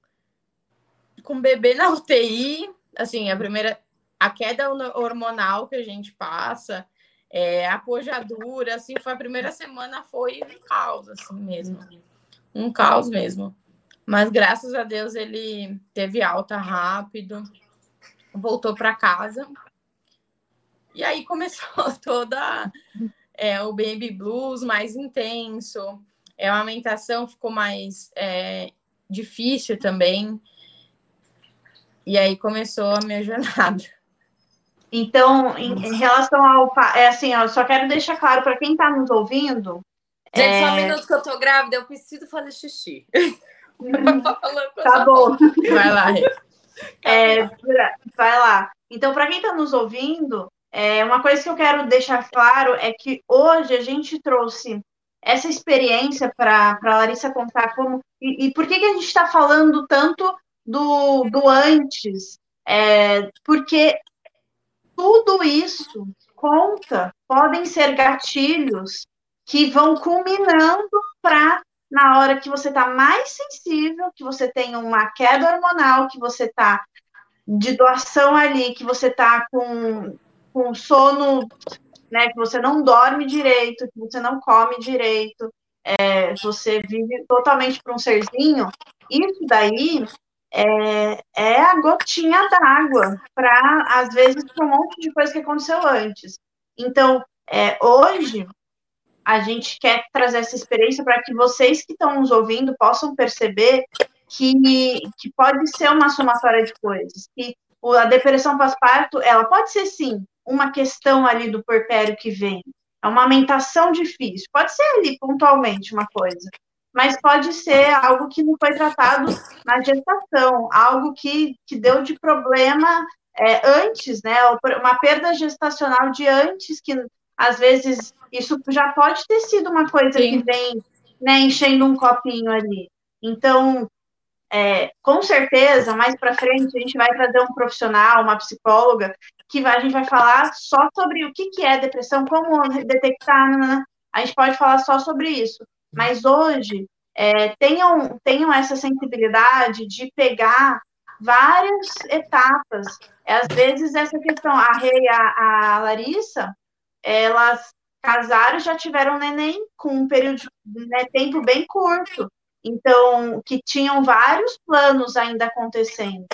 com o bebê na UTI, assim, a primeira a queda hormonal que a gente passa, é, a pojadura, assim, foi a primeira semana foi um caos, assim mesmo. Um caos mesmo. Mas graças a Deus ele teve alta rápido, voltou para casa. E aí começou toda é, o baby blues mais intenso, é, a amamentação ficou mais é, difícil também. E aí começou a minha jornada.
Então, em, em relação ao. É assim, ó, só quero deixar claro para quem está nos ouvindo.
Gente, é... só um minuto que eu tô grávida, eu preciso fazer xixi.
tá bom.
Vai lá.
É, vai lá. Então, para quem está nos ouvindo, é, uma coisa que eu quero deixar claro é que hoje a gente trouxe essa experiência para a Larissa contar como. E, e, por que, que a gente está falando tanto do, do antes? É, porque tudo isso conta, podem ser gatilhos que vão culminando para na hora que você está mais sensível, que você tem uma queda hormonal, que você está de doação ali, que você está com, com sono, né, que você não dorme direito, que você não come direito, é, você vive totalmente para um serzinho, isso daí é, é a gotinha d'água para, às vezes, para um monte de coisa que aconteceu antes. Então, é, hoje, a gente quer trazer essa experiência para que vocês que estão nos ouvindo possam perceber que, que pode ser uma somatória de coisas, que a depressão pós-parto, ela pode ser, sim, uma questão ali do porpério que vem, é uma amamentação difícil, pode ser ali pontualmente uma coisa, mas pode ser algo que não foi tratado na gestação, algo que, que deu de problema é, antes, né, uma perda gestacional de antes, que às vezes isso já pode ter sido uma coisa Sim. que vem né, enchendo um copinho ali. Então, é, com certeza, mais para frente, a gente vai trazer um profissional, uma psicóloga, que vai, a gente vai falar só sobre o que, que é depressão, como detectar, né, né, né. a gente pode falar só sobre isso. Mas hoje, é, tenham, tenham essa sensibilidade de pegar várias etapas. É, às vezes, essa questão, a Rei e a, a Larissa, elas casaram já tiveram neném com um período de né, tempo bem curto. Então, que tinham vários planos ainda acontecendo.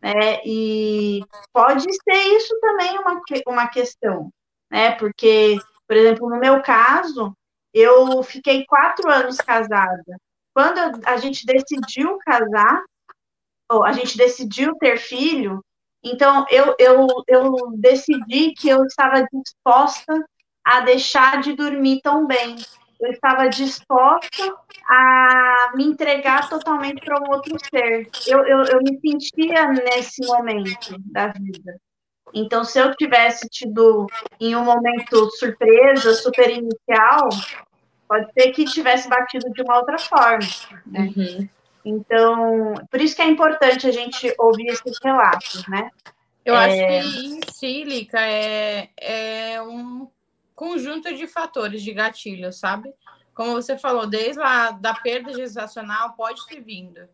Né? E pode ser isso também uma, uma questão, né? Porque, por exemplo, no meu caso, eu fiquei quatro anos casada. Quando a gente decidiu casar, ou a gente decidiu ter filho, então eu, eu, eu decidi que eu estava disposta a deixar de dormir tão bem. Eu estava disposta a me entregar totalmente para um outro ser. Eu, eu, eu me sentia nesse momento da vida. Então, se eu tivesse tido em um momento surpresa, super inicial, pode ser que tivesse batido de uma outra forma. Né? Uhum. Então, por isso que é importante a gente ouvir esses relatos, né?
Eu é... acho que em si, Lica, é, é um conjunto de fatores de gatilho, sabe? Como você falou, desde lá da perda gestacional pode ter vindo.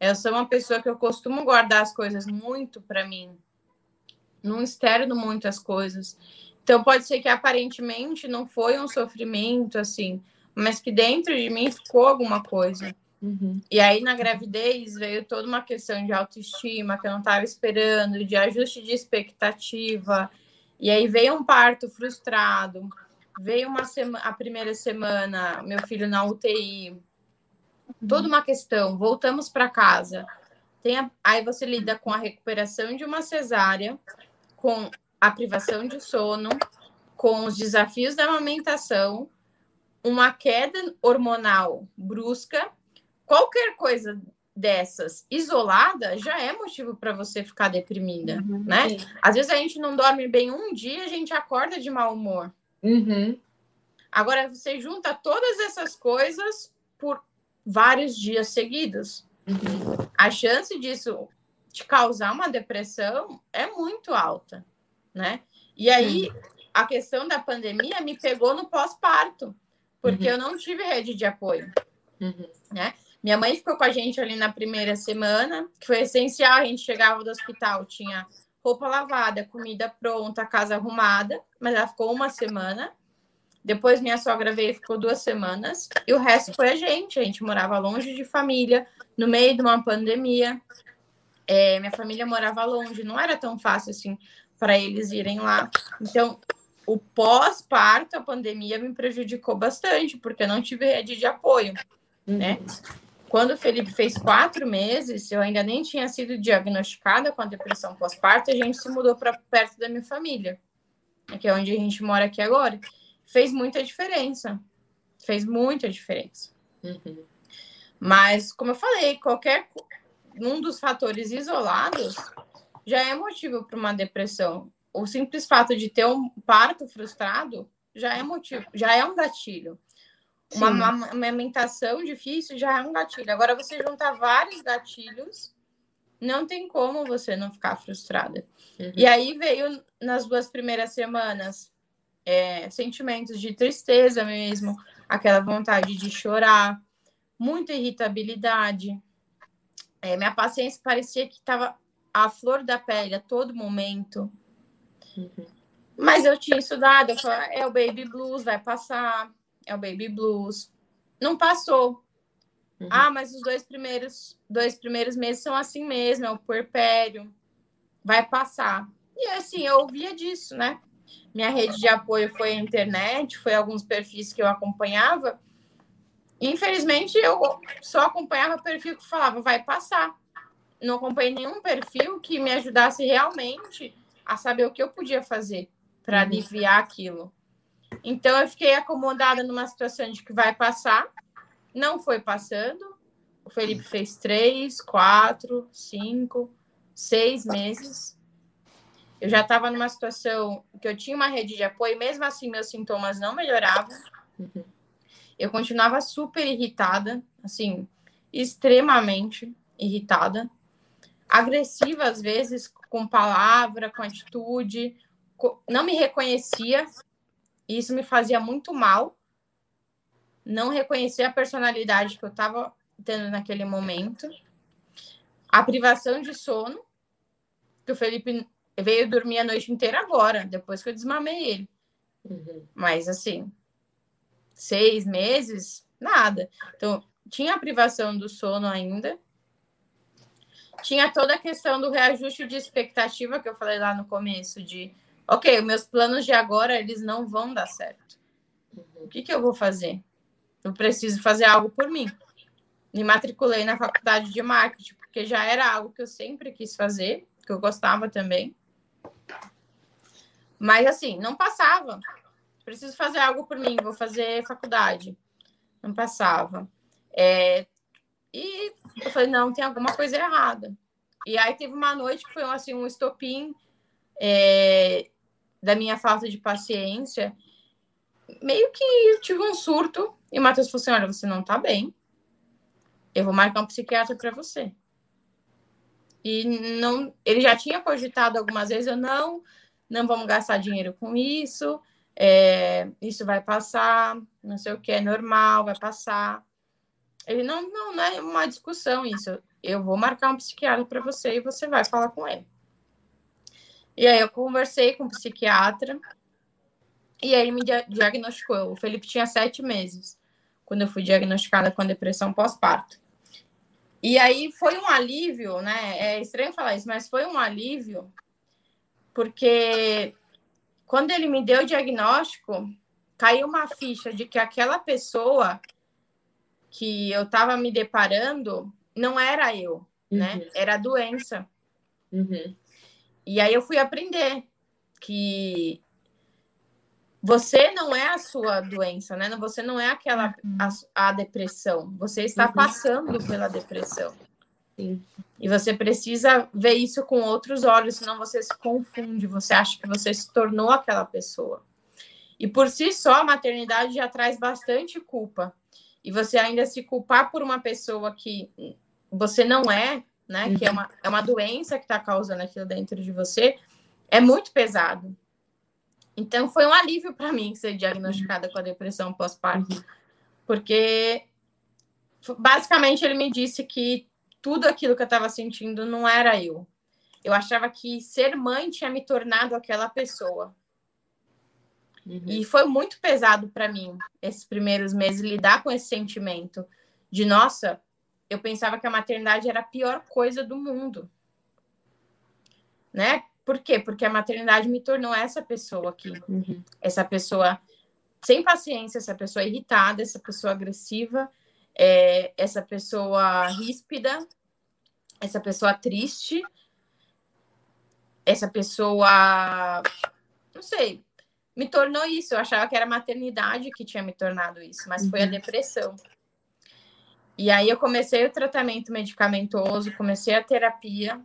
Eu sou uma pessoa que eu costumo guardar as coisas muito para mim. Não externo muitas coisas. Então pode ser que aparentemente não foi um sofrimento assim, mas que dentro de mim ficou alguma coisa. Uhum. E aí na gravidez veio toda uma questão de autoestima que eu não estava esperando, de ajuste de expectativa, e aí veio um parto frustrado, veio uma semana, a primeira semana, meu filho na UTI, toda uma questão. Voltamos para casa. Tem a, aí você lida com a recuperação de uma cesárea, com a privação de sono, com os desafios da amamentação, uma queda hormonal brusca. Qualquer coisa dessas isolada já é motivo para você ficar deprimida, uhum, né? Sim. Às vezes a gente não dorme bem um dia, a gente acorda de mau humor. Uhum. Agora você junta todas essas coisas por vários dias seguidos. Uhum. A chance disso te causar uma depressão é muito alta, né? E aí a questão da pandemia me pegou no pós-parto, porque uhum. eu não tive rede de apoio, uhum. né? Minha mãe ficou com a gente ali na primeira semana, que foi essencial. A gente chegava do hospital, tinha roupa lavada, comida pronta, casa arrumada, mas ela ficou uma semana. Depois minha sogra veio e ficou duas semanas. E o resto foi a gente. A gente morava longe de família, no meio de uma pandemia. É, minha família morava longe, não era tão fácil assim para eles irem lá. Então, o pós-parto, a pandemia me prejudicou bastante, porque eu não tive rede de apoio, né? Quando o Felipe fez quatro meses, eu ainda nem tinha sido diagnosticada com a depressão pós-parto, a gente se mudou para perto da minha família, que é onde a gente mora aqui agora. Fez muita diferença. Fez muita diferença. Uhum. Mas, como eu falei, qualquer um dos fatores isolados já é motivo para uma depressão. O simples fato de ter um parto frustrado já é motivo, já é um gatilho. Uma, uma amamentação difícil já é um gatilho. Agora, você juntar vários gatilhos, não tem como você não ficar frustrada. Uhum. E aí veio nas duas primeiras semanas é, sentimentos de tristeza mesmo, aquela vontade de chorar, muita irritabilidade. É, minha paciência parecia que estava a flor da pele a todo momento. Uhum. Mas eu tinha estudado, eu falei, é o baby blues, vai passar, é o baby blues. Não passou. Uhum. Ah, mas os dois primeiros, dois primeiros meses são assim mesmo, é o puerpério, vai passar. E assim, eu ouvia disso, né? Minha rede de apoio foi a internet, foi alguns perfis que eu acompanhava. Infelizmente, eu só acompanhava perfil que falava, vai passar. Não acompanhei nenhum perfil que me ajudasse realmente a saber o que eu podia fazer para uhum. aliviar aquilo. Então, eu fiquei acomodada numa situação de que vai passar, não foi passando. O Felipe fez três, quatro, cinco, seis meses. Eu já estava numa situação que eu tinha uma rede de apoio, mesmo assim meus sintomas não melhoravam. Eu continuava super irritada, assim, extremamente irritada, agressiva às vezes, com palavra, com atitude, não me reconhecia. Isso me fazia muito mal. Não reconhecia a personalidade que eu estava tendo naquele momento. A privação de sono, que o Felipe veio dormir a noite inteira agora, depois que eu desmamei ele. Uhum. Mas assim, seis meses, nada. Então, tinha a privação do sono ainda. Tinha toda a questão do reajuste de expectativa que eu falei lá no começo, de ok, meus planos de agora eles não vão dar certo. O que, que eu vou fazer? Eu preciso fazer algo por mim. Me matriculei na faculdade de marketing, porque já era algo que eu sempre quis fazer, que eu gostava também. Mas assim, não passava. Preciso fazer algo por mim, vou fazer faculdade. Não passava. É, e eu falei, não, tem alguma coisa errada. E aí teve uma noite que foi assim, um estopim é, da minha falta de paciência. Meio que eu tive um surto e o Matheus falou assim: olha, você não tá bem. Eu vou marcar um psiquiatra para você. E não, ele já tinha cogitado algumas vezes, eu não, não vamos gastar dinheiro com isso, é, isso vai passar, não sei o que, é normal, vai passar. Ele não, não, não é uma discussão isso. Eu vou marcar um psiquiatra para você e você vai falar com ele. E aí eu conversei com o psiquiatra e aí ele me diagnosticou. O Felipe tinha sete meses quando eu fui diagnosticada com depressão pós-parto. E aí foi um alívio, né? É estranho falar isso, mas foi um alívio, porque quando ele me deu o diagnóstico, caiu uma ficha de que aquela pessoa que eu estava me deparando não era eu, né? uhum. né? Era a doença. Uhum. E aí eu fui aprender que você não é a sua doença, né? Você não é aquela a, a depressão. Você está uhum. passando pela depressão. Sim. E você precisa ver isso com outros olhos, senão você se confunde, você acha que você se tornou aquela pessoa. E por si só, a maternidade já traz bastante culpa. E você ainda se culpar por uma pessoa que você não é, né? Uhum. Que é uma, é uma doença que está causando aquilo dentro de você, é muito pesado. Então, foi um alívio para mim ser diagnosticada com a depressão pós-parto, uhum. porque basicamente ele me disse que tudo aquilo que eu estava sentindo não era eu. Eu achava que ser mãe tinha me tornado aquela pessoa. Uhum. E foi muito pesado para mim, esses primeiros meses, lidar com esse sentimento de, nossa, eu pensava que a maternidade era a pior coisa do mundo. Né? Por quê? Porque a maternidade me tornou essa pessoa aqui. Uhum. Essa pessoa sem paciência, essa pessoa irritada, essa pessoa agressiva, é, essa pessoa ríspida, essa pessoa triste, essa pessoa. Não sei, me tornou isso. Eu achava que era a maternidade que tinha me tornado isso, mas foi a uhum. depressão. E aí eu comecei o tratamento medicamentoso, comecei a terapia,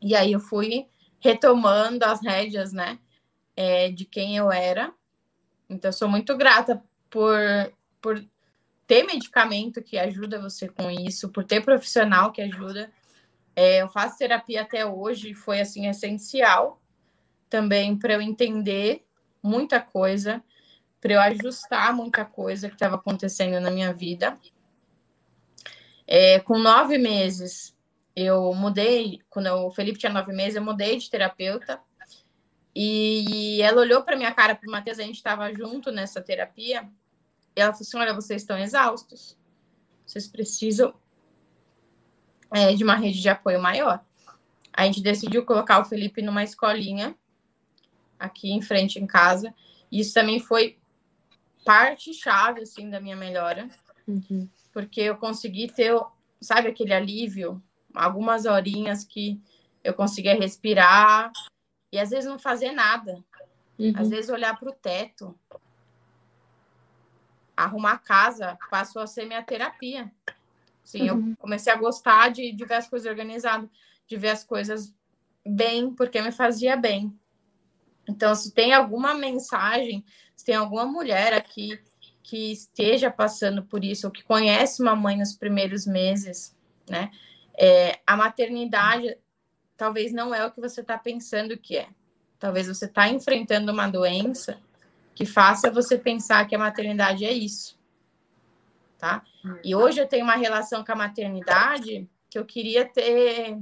e aí eu fui retomando as rédeas, né, é, de quem eu era. Então, eu sou muito grata por, por ter medicamento que ajuda você com isso, por ter profissional que ajuda. É, eu faço terapia até hoje, foi assim essencial também para eu entender muita coisa, para eu ajustar muita coisa que estava acontecendo na minha vida. É, com nove meses, eu mudei, quando o Felipe tinha nove meses, eu mudei de terapeuta. E ela olhou para minha cara, para o Matheus, a gente estava junto nessa terapia. E ela falou assim: Olha, vocês estão exaustos. Vocês precisam é, de uma rede de apoio maior. A gente decidiu colocar o Felipe numa escolinha aqui em frente em casa. Isso também foi parte chave assim da minha melhora, uhum. Porque eu consegui ter, sabe, aquele alívio, algumas horinhas que eu conseguia respirar e às vezes não fazer nada, uhum. às vezes olhar para o teto, arrumar a casa passou a ser minha terapia. Sim, uhum. eu comecei a gostar de, de ver as coisas organizadas, de ver as coisas bem, porque me fazia bem. Então, se tem alguma mensagem, se tem alguma mulher aqui que esteja passando por isso, ou que conhece uma mãe nos primeiros meses, né? É, a maternidade talvez não é o que você está pensando que é. Talvez você está enfrentando uma doença que faça você pensar que a maternidade é isso, tá? E hoje eu tenho uma relação com a maternidade que eu queria ter,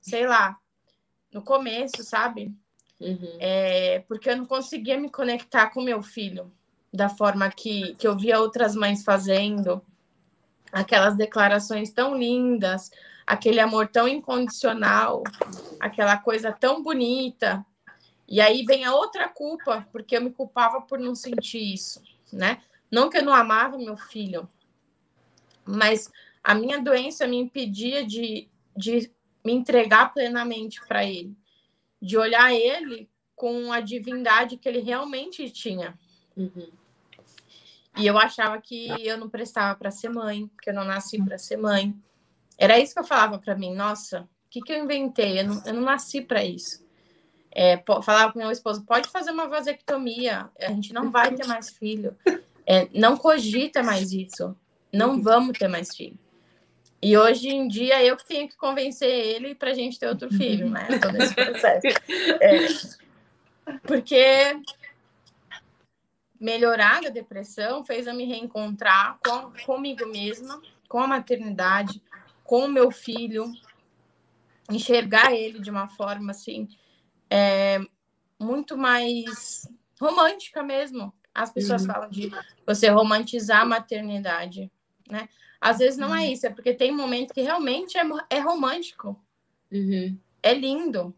sei lá, no começo, sabe? Uhum. É, porque eu não conseguia me conectar com meu filho da forma que, que eu via outras mães fazendo, aquelas declarações tão lindas, aquele amor tão incondicional, aquela coisa tão bonita. E aí vem a outra culpa, porque eu me culpava por não sentir isso, né? Não que eu não amava meu filho, mas a minha doença me impedia de, de me entregar plenamente para ele de olhar ele com a divindade que ele realmente tinha. Uhum. E eu achava que eu não prestava para ser mãe, que eu não nasci para ser mãe. Era isso que eu falava para mim. Nossa, o que, que eu inventei? Eu não, eu não nasci para isso. É, falava com meu esposo: pode fazer uma vasectomia, a gente não vai ter mais filho. É, não cogita mais isso. Não vamos ter mais filho. E hoje em dia eu que tenho que convencer ele para a gente ter outro filho, né? Todo esse processo. É, porque melhorar a depressão fez eu me reencontrar com, comigo mesma, com a maternidade, com o meu filho, enxergar ele de uma forma assim é, muito mais romântica mesmo. As pessoas uhum. falam de você romantizar a maternidade, né? Às vezes não é uhum. isso, é porque tem um momento que realmente é, é romântico. Uhum. É lindo.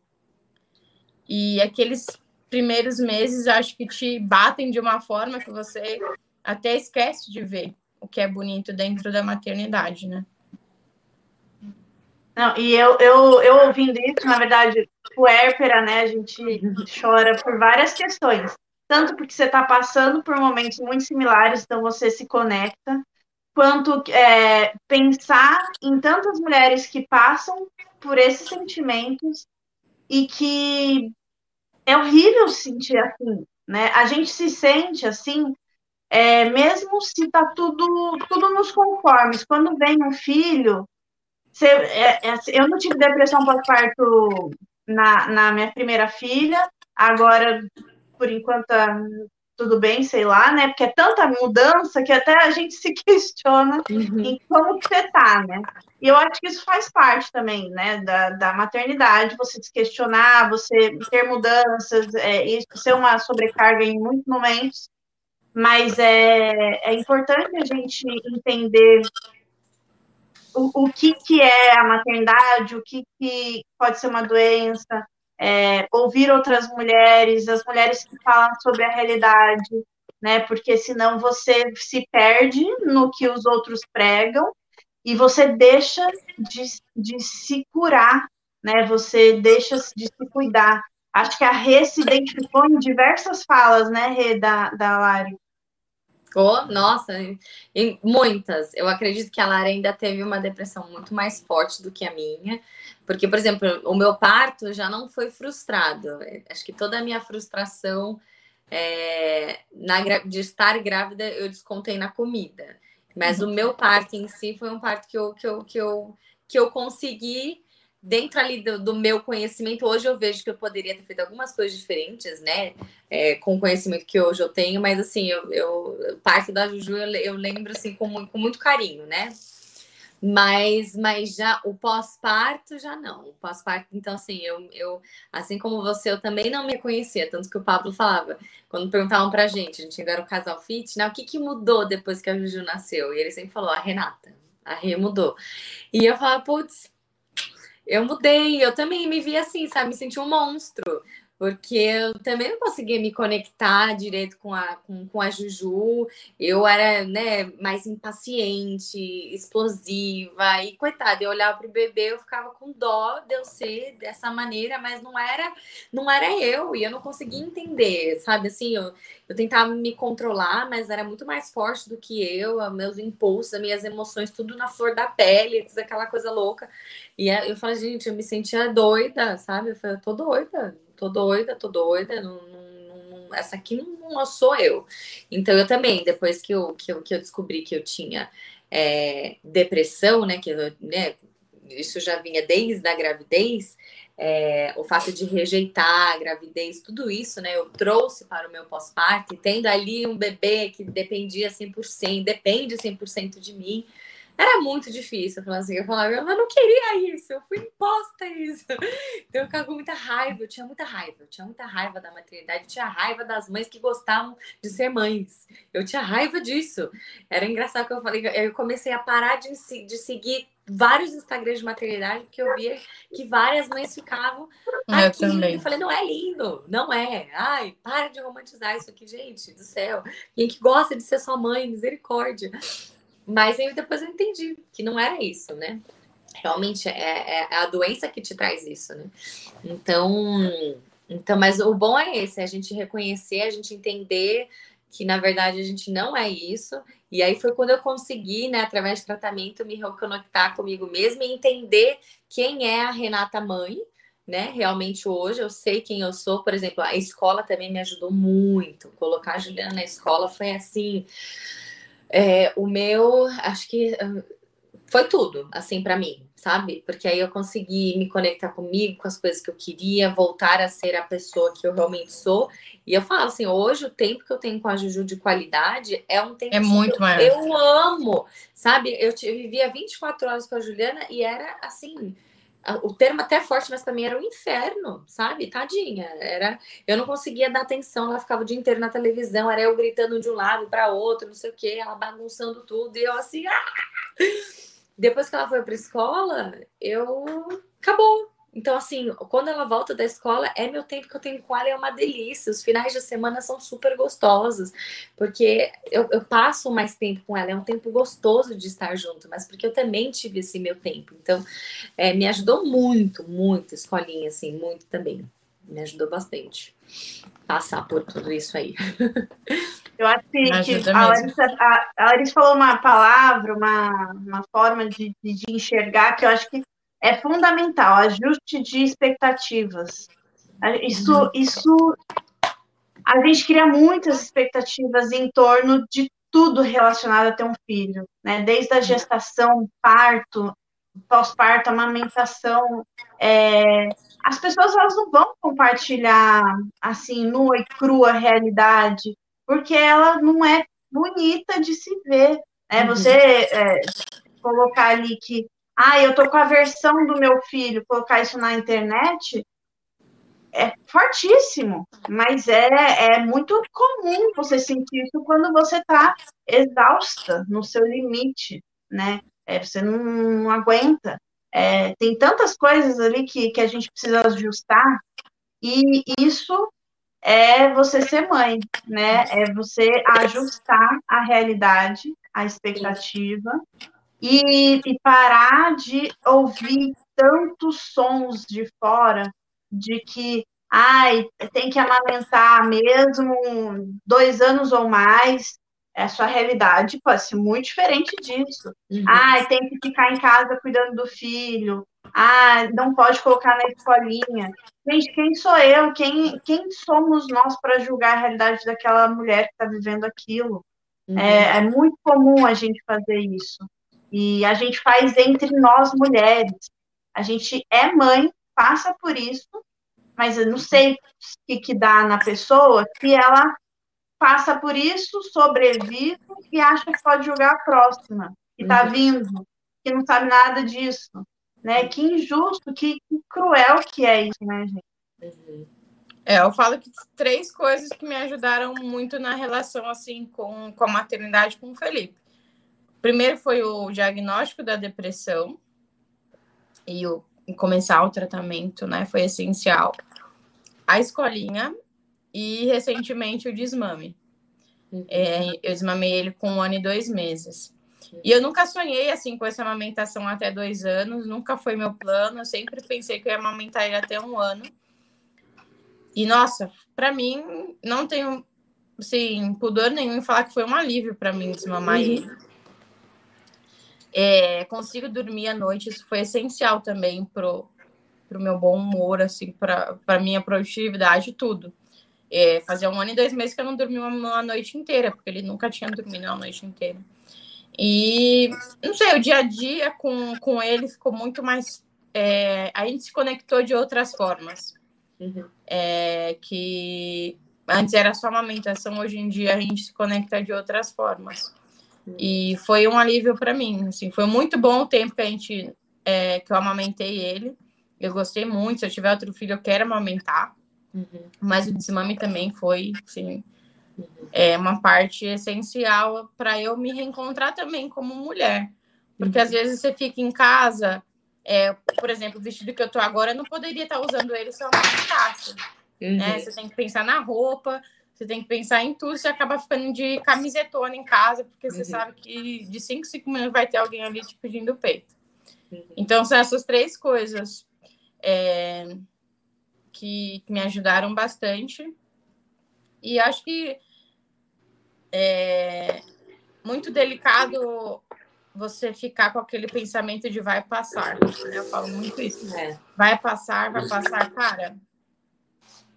E aqueles primeiros meses acho que te batem de uma forma que você até esquece de ver o que é bonito dentro da maternidade, né?
Não, e eu, eu, eu ouvindo isso, na verdade, o né, a gente chora por várias questões. Tanto porque você está passando por momentos muito similares, então você se conecta, quanto é, pensar em tantas mulheres que passam por esses sentimentos e que é horrível se sentir assim, né? A gente se sente assim, é, mesmo se tá tudo, tudo nos conformes. Quando vem um filho, você, é, é, eu não tive depressão pós-parto na, na minha primeira filha, agora, por enquanto, tudo bem, sei lá, né? Porque é tanta mudança que até a gente se questiona uhum. em como que você tá, né? E eu acho que isso faz parte também, né, da, da maternidade, você se questionar, você ter mudanças, é, isso ser uma sobrecarga em muitos momentos, mas é, é importante a gente entender o, o que, que é a maternidade, o que, que pode ser uma doença, é, ouvir outras mulheres, as mulheres que falam sobre a realidade, né? Porque senão você se perde no que os outros pregam e você deixa de, de se curar, né? Você deixa de se cuidar. Acho que a Rê se identificou em diversas falas, né, Rê, da, da Lari?
Oh, nossa, em muitas. Eu acredito que a Lara ainda teve uma depressão muito mais forte do que a minha. Porque, por exemplo, o meu parto já não foi frustrado. Acho que toda a minha frustração é, na, de estar grávida eu descontei na comida. Mas uhum. o meu parto em si foi um parto que eu, que eu, que eu, que eu consegui dentro ali do, do, meu conhecimento, hoje eu vejo que eu poderia ter feito algumas coisas diferentes, né? É, com o conhecimento que hoje eu tenho, mas assim, eu, eu parte da Juju eu, eu lembro assim com, com muito carinho, né? Mas, mas já o pós-parto já não. O pós-parto, então, assim, eu, eu, assim como você, eu também não me conhecia, tanto que o Pablo falava, quando perguntavam pra gente, a gente era o casal fit, né? O que, que mudou depois que a Juju nasceu? E ele sempre falou, a Renata, a Rê mudou. E eu falava, putz, eu mudei, eu também me vi assim, sabe? Me senti um monstro porque eu também não conseguia me conectar direito com a, com, com a Juju. Eu era né, mais impaciente, explosiva, e coitada, eu olhava para o bebê, eu ficava com dó de eu ser dessa maneira, mas não era, não era eu, e eu não conseguia entender, sabe? Assim, eu, eu tentava me controlar, mas era muito mais forte do que eu, meus impulsos, as minhas emoções, tudo na flor da pele, aquela coisa louca. E eu falei, gente, eu me sentia doida, sabe? Eu falei, eu tô doida tô doida, tô doida, não, não, não, essa aqui não sou eu. Então eu também, depois que eu, que eu, que eu descobri que eu tinha é, depressão, né, que eu, né, isso já vinha desde a gravidez, é, o fato de rejeitar a gravidez, tudo isso, né, eu trouxe para o meu pós-parto, tendo ali um bebê que dependia 100%, depende 100% de mim, era muito difícil. Eu assim, eu falava, eu não queria isso, eu fui imposta isso. Então eu ficava com muita raiva, eu tinha muita raiva, eu tinha muita raiva da maternidade, eu tinha raiva das mães que gostavam de ser mães. Eu tinha raiva disso. Era engraçado que eu falei, eu comecei a parar de, de seguir vários Instagrams de maternidade, porque eu via que várias mães ficavam
eu também.
Eu falei, não é lindo, não é. Ai, para de romantizar isso aqui, gente do céu. Quem que gosta de ser sua mãe, misericórdia. Mas aí depois eu entendi que não era isso, né? Realmente é, é, é a doença que te traz isso, né? Então, então, mas o bom é esse, é a gente reconhecer, a gente entender que na verdade a gente não é isso. E aí foi quando eu consegui, né, através de tratamento, me reconectar comigo mesma e entender quem é a Renata mãe, né? Realmente hoje eu sei quem eu sou. Por exemplo, a escola também me ajudou muito. Colocar a Juliana na escola foi assim é, o meu, acho que ah, foi tudo, assim, para mim, sabe? Porque aí eu consegui me conectar comigo, com as coisas que eu queria, voltar a ser a pessoa que eu realmente sou. E eu falo assim, hoje o tempo que eu tenho com a Juju de qualidade é um tempo
é muito
que
maior.
eu amo, sabe? Eu, eu vivia 24 horas com a Juliana e era assim, o termo até forte, mas para mim era um inferno, sabe? Tadinha. Era, eu não conseguia dar atenção, ela ficava o dia inteiro na televisão, era eu gritando de um lado para outro, não sei o quê, ela bagunçando tudo, e eu assim, ah! Depois que ela foi para escola, eu acabou. Então, assim, quando ela volta da escola, é meu tempo que eu tenho com ela, é uma delícia. Os finais de semana são super gostosos, porque eu, eu, passo mais tempo com ela, é um tempo gostoso de estar junto, mas porque eu também tive esse meu tempo. Então, é, me ajudou muito, muito, escolinha, assim, muito também. Me ajudou bastante passar por tudo isso aí.
Eu acho que, que a, Larissa, a, a Larissa falou uma palavra, uma, uma forma de, de enxergar que eu acho que é fundamental, ajuste de expectativas. Isso, uhum. isso a gente cria muitas expectativas em torno de tudo relacionado a ter um filho, né? Desde a gestação, parto, pós-parto, amamentação. É... As pessoas elas não vão compartilhar assim nua e crua a realidade, porque ela não é bonita de se ver. Né? Você é, colocar ali que ah, eu tô com a versão do meu filho, colocar isso na internet é fortíssimo, mas é, é muito comum você sentir isso quando você está exausta no seu limite, né? É, você não, não aguenta. É, tem tantas coisas ali que, que a gente precisa ajustar, e isso é você ser mãe, né? É você ajustar a realidade, a expectativa, e, e parar de ouvir tantos sons de fora de que ai, tem que amamentar mesmo dois anos ou mais. a sua realidade pode ser muito diferente disso. Uhum. Ah, tem que ficar em casa cuidando do filho. Ah, não pode colocar na escolinha. Gente, quem sou eu? Quem, quem somos nós para julgar a realidade daquela mulher que está vivendo aquilo? Uhum. É, é muito comum a gente fazer isso. E a gente faz entre nós mulheres. A gente é mãe, passa por isso, mas eu não sei o que, que dá na pessoa que ela passa por isso, sobrevive e acha que pode jogar a próxima, que está uhum. vindo, que não sabe nada disso. Né? Que injusto, que, que cruel que é isso, né, gente?
Uhum. É, eu falo que três coisas que me ajudaram muito na relação assim com, com a maternidade com o Felipe. Primeiro foi o diagnóstico da depressão e o começar o tratamento, né? Foi essencial. A escolinha e recentemente o desmame. É, eu desmamei ele com um ano e dois meses. E eu nunca sonhei assim com essa amamentação até dois anos, nunca foi meu plano. Eu sempre pensei que eu ia amamentar ele até um ano. E nossa, para mim não tenho assim, pudor nenhum em falar que foi um alívio para mim desmamar uhum. ele. É, consigo dormir à noite, isso foi essencial também pro pro meu bom humor, assim, para minha produtividade, tudo. É, fazia um ano e dois meses que eu não dormi uma, uma, noite inteira, porque ele nunca tinha dormido uma noite inteira. E, não sei, o dia a dia com, com ele ficou muito mais. É, a gente se conectou de outras formas. Uhum. É, que antes era só amamentação, hoje em dia a gente se conecta de outras formas. Uhum. E foi um alívio para mim. Assim, foi muito bom o tempo que a gente é, que eu amamentei ele. Eu gostei muito. Se eu tiver outro filho, eu quero amamentar. Uhum. Mas o desmame também foi, sim, uhum. é uma parte essencial para eu me reencontrar também como mulher. Porque uhum. às vezes você fica em casa, é, por exemplo, o vestido que eu tô agora, eu não poderia estar usando ele se eu amamentasse. Uhum. Né? Você tem que pensar na roupa, você tem que pensar em tudo, você acaba ficando de camisetona em casa, porque você uhum. sabe que de 5 em 5 minutos vai ter alguém ali te pedindo o peito. Uhum. Então, são essas três coisas. É, que, que me ajudaram bastante. E acho que é muito delicado você ficar com aquele pensamento de vai passar. Né? Eu falo muito isso. É. Vai passar, vai passar. Cara,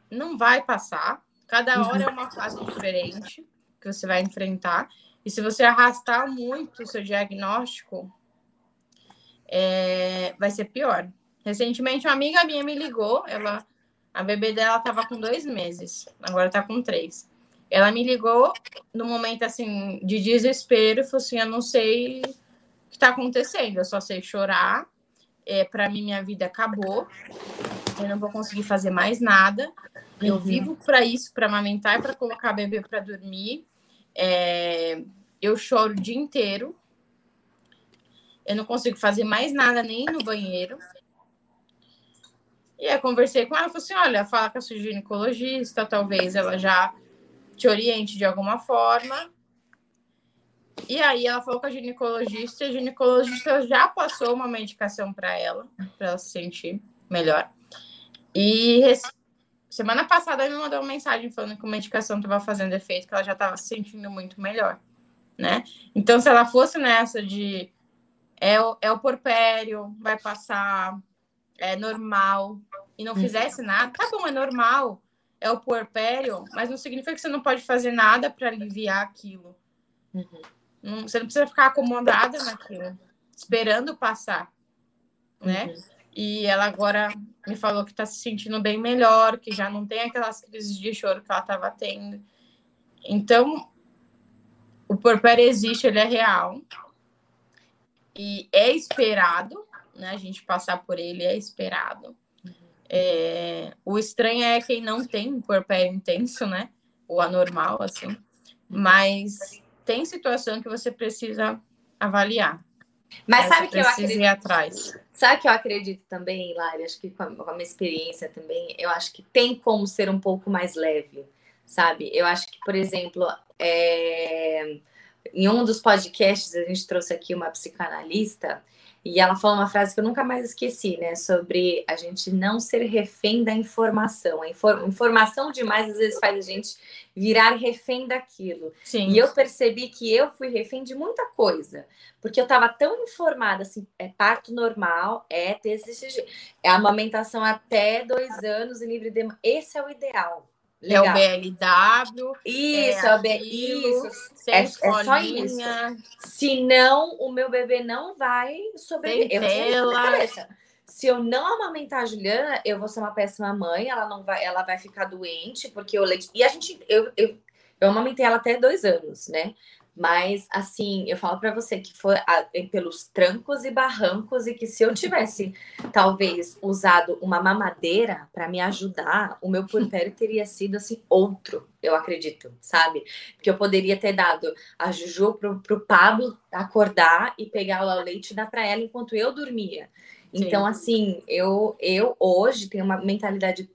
não vai passar. Cada uhum. hora é uma fase diferente que você vai enfrentar. E se você arrastar muito o seu diagnóstico, é, vai ser pior. Recentemente, uma amiga minha me ligou, ela a bebê dela estava com dois meses, agora está com três. Ela me ligou no momento assim de desespero e falou assim: Eu não sei o que está acontecendo, eu só sei chorar. É, para mim, minha vida acabou, eu não vou conseguir fazer mais nada. Eu uhum. vivo para isso, para amamentar e para colocar bebê para dormir. É, eu choro o dia inteiro. Eu não consigo fazer mais nada nem no banheiro. E aí conversei com ela, falei assim, olha, fala com a sua ginecologista, talvez ela já te oriente de alguma forma. E aí ela falou com a ginecologista, e a ginecologista já passou uma medicação para ela, para ela se sentir melhor. E semana passada ela me mandou uma mensagem falando que a medicação estava fazendo efeito, que ela já estava se sentindo muito melhor, né? Então, se ela fosse nessa de é o, é o porpério, vai passar, é normal, e não uhum. fizesse nada, tá bom, é normal, é o puerpério, mas não significa que você não pode fazer nada para aliviar aquilo. Uhum. Não, você não precisa ficar acomodada naquilo, esperando passar, né? Uhum. E ela agora me falou que está se sentindo bem melhor, que já não tem aquelas crises de choro que ela estava tendo. Então, o puerpério existe, ele é real. E é esperado, né? A gente passar por ele é esperado. É, o estranho é quem não tem corpo intenso, né? O anormal, assim. Mas tem situação que você precisa avaliar.
Mas sabe que eu acredito.
Ir atrás.
Sabe que eu acredito também, Lari? Acho que com a, com a minha experiência também, eu acho que tem como ser um pouco mais leve, sabe? Eu acho que, por exemplo, é... em um dos podcasts a gente trouxe aqui uma psicanalista E ela falou uma frase que eu nunca mais esqueci, né? Sobre a gente não ser refém da informação. A infor informação demais às vezes faz a gente virar refém daquilo. Sim. E eu percebi que eu fui refém de muita coisa. Porque eu estava tão informada, assim, é parto normal, é TCG, é amamentação até dois anos em livre demanda. Esse é o ideal.
Legal. É o BLW.
Isso, é, o B... isso. É, é, só isso. Senão, o meu bebê não vai sobreviver. Eu Se eu não amamentar a Juliana, eu vou ser uma péssima mãe, ela não vai, ela vai ficar doente, porque o leite. E a gente, eu, eu, eu amamentei ela até dois anos, né? Mas, assim, eu falo para você que foi a, pelos trancos e barrancos e que se eu tivesse, talvez, usado uma mamadeira para me ajudar, o meu puerpério teria sido, assim, outro, eu acredito, sabe? Porque eu poderia ter dado a Juju pro, pro Pablo acordar e pegar o leite e dar para ela enquanto eu dormia. Então, Sim. assim, eu, eu hoje tenho uma mentalidade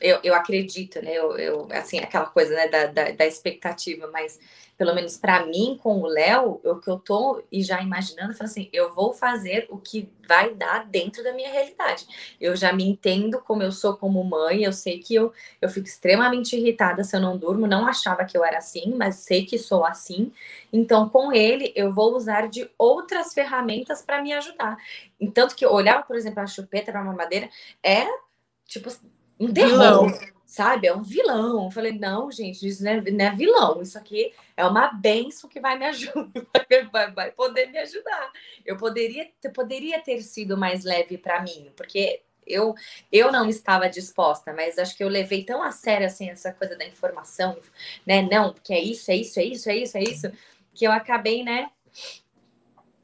eu, eu acredito, né? Eu, eu, assim, aquela coisa né, da, da, da expectativa, mas pelo menos para mim, com o Léo, o que eu tô e já imaginando, falando assim, eu vou fazer o que vai dar dentro da minha realidade. Eu já me entendo como eu sou como mãe, eu sei que eu, eu fico extremamente irritada se eu não durmo, não achava que eu era assim, mas sei que sou assim. Então, com ele, eu vou usar de outras ferramentas para me ajudar. Tanto que olhar, por exemplo, a chupeta para mamadeira é tipo um terror sabe? É um vilão. Eu falei, não, gente, isso não é, não é vilão, isso aqui é uma benção que vai me ajudar, vai, vai poder me ajudar. Eu poderia, poderia ter sido mais leve para mim, porque eu, eu não estava disposta, mas acho que eu levei tão a sério assim essa coisa da informação, né? Não, porque é isso, é isso, é isso, é isso, é isso, que eu acabei, né?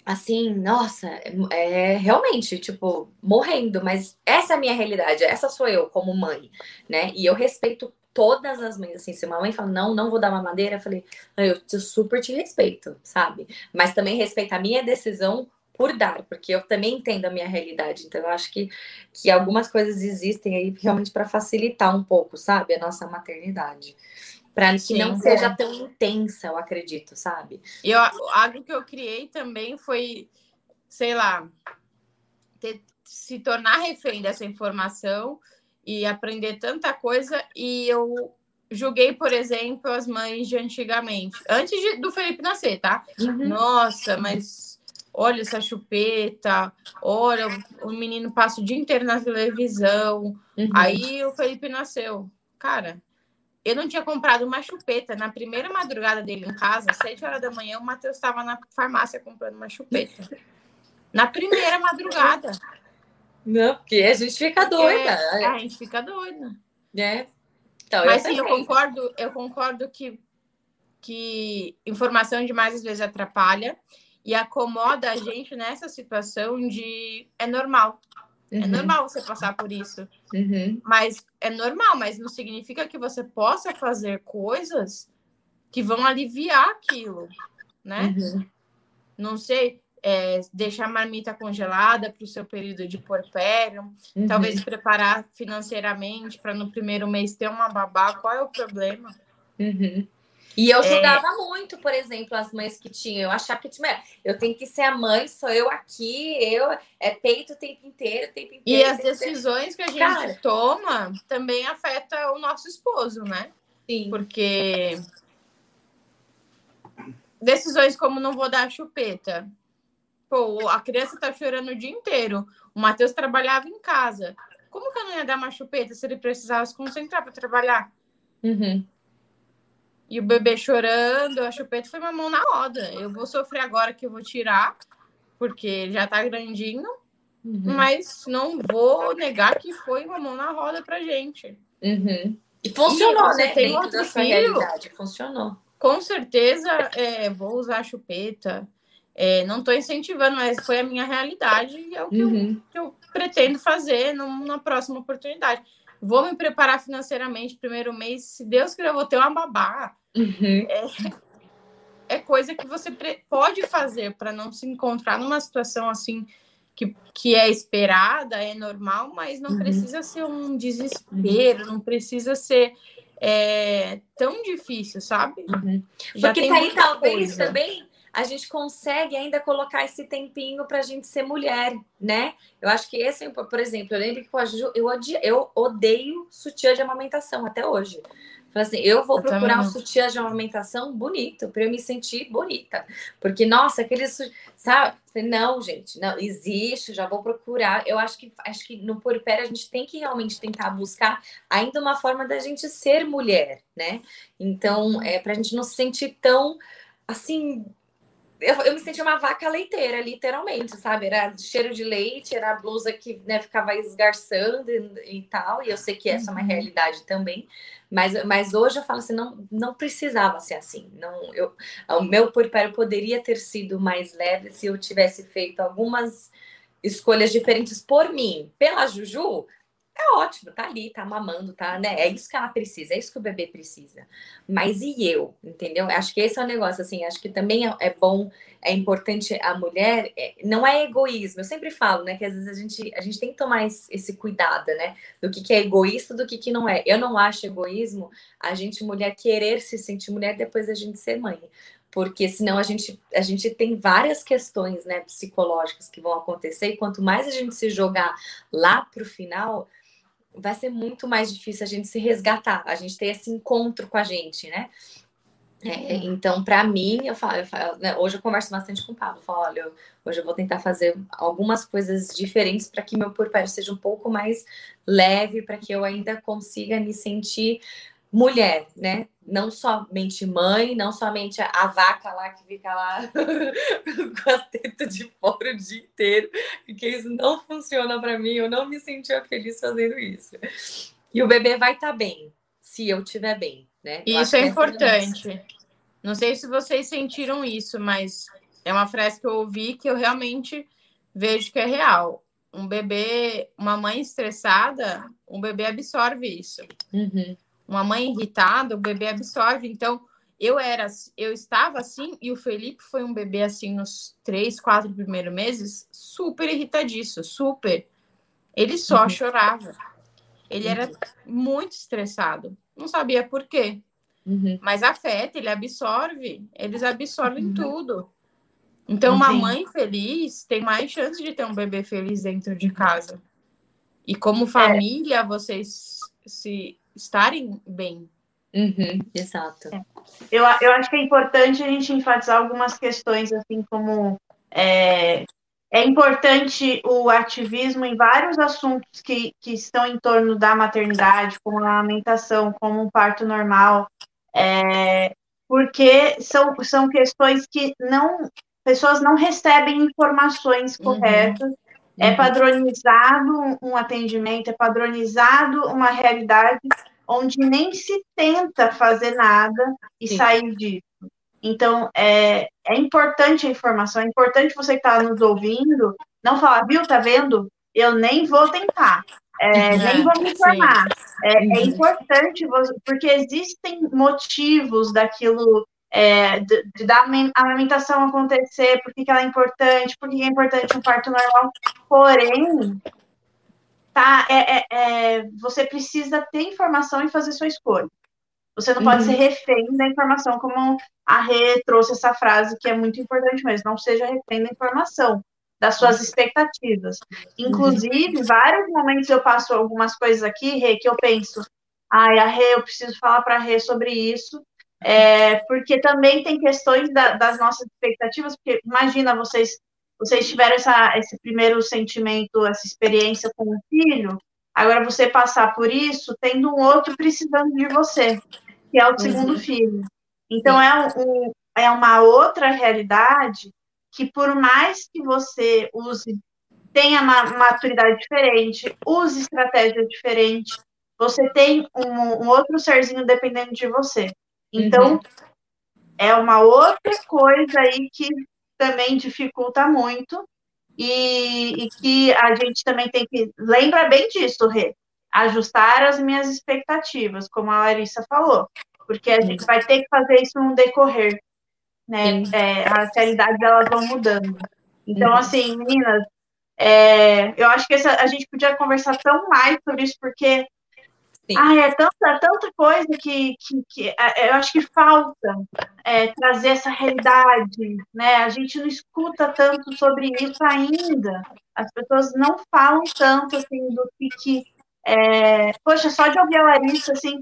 Assim, nossa, é, é, realmente, tipo, morrendo, mas essa é a minha realidade, essa sou eu como mãe, né? E eu respeito todas as mães, assim, se uma mãe fala, não, não vou dar uma madeira, eu falei, eu, eu super te respeito, sabe? Mas também respeito a minha decisão por dar, porque eu também entendo a minha realidade, então eu acho que, que algumas coisas existem aí realmente para facilitar um pouco, sabe, a nossa maternidade para que Sim, não seja é. tão intensa, eu acredito, sabe?
E eu, algo que eu criei também foi, sei lá, ter, se tornar refém dessa informação e aprender tanta coisa. E eu julguei, por exemplo, as mães de antigamente, antes de, do Felipe nascer, tá? Uhum. Nossa, mas olha essa chupeta, olha, o menino passa o dia inteiro na televisão. Uhum. Aí o Felipe nasceu. Cara, eu não tinha comprado uma chupeta. Na primeira madrugada dele em casa, às 7 horas da manhã, o Matheus estava na farmácia comprando uma chupeta. Na primeira madrugada.
Não, porque a gente fica doida. É,
a gente fica doida.
É.
Então, Mas eu sim, eu concordo, eu concordo que, que informação demais às vezes atrapalha e acomoda a gente nessa situação de é normal. É uhum. É normal você passar por isso.
Uhum.
Mas é normal, mas não significa que você possa fazer coisas que vão aliviar aquilo, né?
Uhum.
Não sei, é, deixar a marmita congelada para o seu período de porpério, uhum. talvez preparar financeiramente para no primeiro mês ter uma babá, qual é o problema?
Uhum. E eu julgava é... muito, por exemplo, as mães que tinham. Eu achava que tinha, eu tenho que ser a mãe, sou eu aqui, eu é peito o tempo inteiro, o tempo inteiro.
E as decisões que a gente Cara... toma também afeta o nosso esposo, né?
Sim.
Porque decisões como não vou dar chupeta. Pô, a criança tá chorando o dia inteiro. O Matheus trabalhava em casa. Como que eu não ia dar uma chupeta se ele precisava se concentrar para trabalhar?
Uhum.
E o bebê chorando, a chupeta foi uma mão na roda. Eu vou sofrer agora que eu vou tirar, porque já tá grandinho, uhum. mas não vou negar que foi uma mão na roda pra gente.
Uhum. E funcionou, e
né?
Tem
Dentro outro filho, realidade, funcionou. Com certeza, é, vou usar a chupeta. É, não estou incentivando, mas foi a minha realidade e é o que, uhum. eu, que eu, pretendo fazer na próxima oportunidade vou me preparar financeiramente primeiro mês, se Deus quiser, eu vou ter uma babá.
Uhum.
É, é, coisa que você pode fazer para não se encontrar numa situação assim que, que é esperada, é normal, mas não uhum. precisa ser um desespero, não precisa ser é, tão difícil, sabe?
Uhum. Porque tá aí talvez coisa. também a gente consegue ainda colocar esse tempinho para a gente ser mulher, né? Eu acho que esse, por exemplo, eu lembro que com a Ju, eu, odio, eu odeio sutiã de amamentação até hoje. Falei assim, eu vou eu procurar um sutiã de amamentação bonito para eu me sentir bonita. Porque, nossa, aqueles, sabe? Não, gente, não existe, já vou procurar. Eu acho que acho que no Porpério a gente tem que realmente tentar buscar ainda uma forma da gente ser mulher, né? Então, é para a gente não se sentir tão assim eu, eu, me sentia uma vaca leiteira, literalmente, sabe? Era cheiro de leite, era a blusa que né, ficava esgarçando e, e, tal. E eu sei que essa é uma uhum. realidade também. Mas, mas hoje eu falo assim, não, não precisava ser assim. Não, eu, o meu puerpério poderia ter sido mais leve se eu tivesse feito algumas escolhas diferentes por mim. Pela Juju, é ótimo, tá ali, tá mamando, tá, né? É isso que ela precisa, é isso que o bebê precisa. Mas e eu, entendeu? Acho que esse é o negócio, assim, acho que também é, é bom, é importante a mulher, é, não é egoísmo, eu sempre falo, né, que às vezes a gente, a gente tem que tomar esse, esse cuidado, né, do que, que é egoísta, do que, que não é. Eu não acho egoísmo a gente, mulher, querer se sentir mulher depois da gente ser mãe porque senão a gente, a gente tem várias questões né, psicológicas que vão acontecer, e quanto mais a gente se jogar lá para o final, vai ser muito mais difícil a gente se resgatar, a gente ter esse encontro com a gente, né? É, então, para mim, eu falo, eu falo né, hoje eu converso bastante com o Pablo. Eu falo, olha, eu, hoje eu vou tentar fazer algumas coisas diferentes para que meu porpério seja um pouco mais leve, para que eu ainda consiga me sentir mulher, né? Não somente mãe, não somente a, vaca lá que fica lá com as tetas de fora o dia inteiro, porque isso não funciona para mim, eu não me sentia feliz fazendo isso. E o bebê vai estar tá bem, se eu estiver bem, né?
Eu isso é importante. Não sei se vocês sentiram isso, mas é uma frase que eu ouvi que eu realmente vejo que é real. Um bebê, uma mãe estressada, um bebê absorve isso.
Uhum
uma mãe irritada, o bebê absorve. Então, eu era, eu estava assim e o Felipe foi um bebê assim nos três, quatro primeiros meses, super irritadiço, super. Ele só uhum. chorava. Ele era muito estressado, não sabia por quê.
Uhum.
Mas afeta, ele absorve, eles absorvem uhum. tudo. Então, uma mãe feliz tem mais chance de ter um bebê feliz dentro de casa. E como é. família, é. vocês se estarem bem.
Uhum, exato.
É. Eu, eu acho que é importante a gente enfatizar algumas questões, assim como é, é importante o ativismo em vários assuntos que, que estão em torno da maternidade, como a amamentação, como um parto normal, é, porque são, são questões que não pessoas não recebem informações uhum. corretas. Uhum. É padronizado um atendimento, é padronizado uma realidade onde nem se tenta fazer nada e Sim. sair disso. Então, é, é importante a informação, é importante você que está nos ouvindo não falar, viu, tá vendo? Eu nem vou tentar, é, nem vou me informar. É, é, uhum. importante, porque existem motivos daquilo, é, de, de, da amamentação acontecer, por que ela é importante, por que é importante um parto normal. Porém, tá? É, é, é, você precisa ter informação e fazer sua escolha. Você não uhum. pode ser refém da informação, como a Rê trouxe essa frase que é muito importante mesmo. Não seja refém da informação, das suas expectativas. Inclusive, uhum. vários momentos eu passo algumas coisas aqui, Rê, que eu penso, ai, a Rê, eu preciso falar para a Rê sobre isso, é, porque também tem questões da, das nossas expectativas, porque imagina vocês vocês tiveram essa, esse primeiro sentimento, essa experiência com o filho, agora você passar por isso tendo um outro precisando de você, que é o segundo uhum. filho. Então, é, um, é uma outra realidade que, por mais que você use, tenha uma maturidade diferente, use estratégia diferente, você tem um, um outro serzinho dependendo de você. Então, uhum. é uma outra coisa aí que também dificulta muito e, e, que a gente também tem que lembra bem disso, Rê, ajustar as minhas expectativas, como a Larissa falou, porque a gente vai ter que fazer isso no decorrer, né? É, as realidades elas vão mudando. Então, uhum. assim, meninas, é, eu acho que essa, a gente podia conversar tão mais sobre isso, porque Sim. Ah, é tanta, tanta coisa que, que, que é, eu acho que falta é, trazer essa realidade, né? A gente não escuta tanto sobre isso ainda. As pessoas não falam tanto assim do que, que é... poxa, só de ouvir a Larissa assim,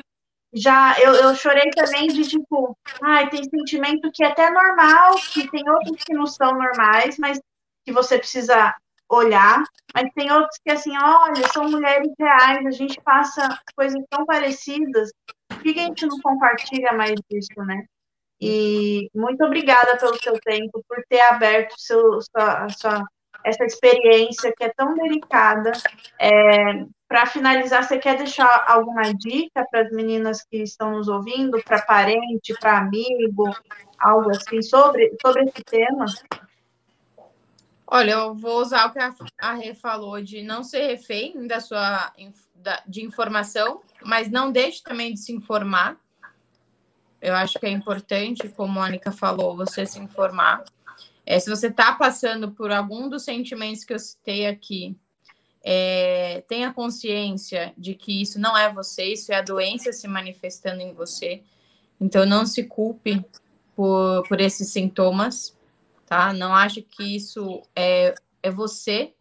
já eu, eu chorei também de tipo, ai, tem sentimento que é até normal, que tem outros que não são normais, mas que você precisa olhar, mas tem outros que assim, olha, são mulheres reais, a gente passa coisas tão parecidas, por que a gente não compartilha mais disso, né? E muito obrigada pelo seu tempo, por ter aberto seu, sua, sua, essa experiência que é tão delicada. É, para finalizar, você quer deixar alguma dica para as meninas que estão nos ouvindo, para parente, para amigo, algo assim sobre, sobre esse tema?
Olha, eu vou usar o que a Rê falou de não ser refém da sua de informação, mas não deixe também de se informar. Eu acho que é importante, como a Anica falou, você se informar. É, se você está passando por algum dos sentimentos que eu citei aqui, é, tenha consciência de que isso não é você, isso é a doença se manifestando em você. Então, não se culpe por, por esses sintomas tá? Não ache que isso é, é você,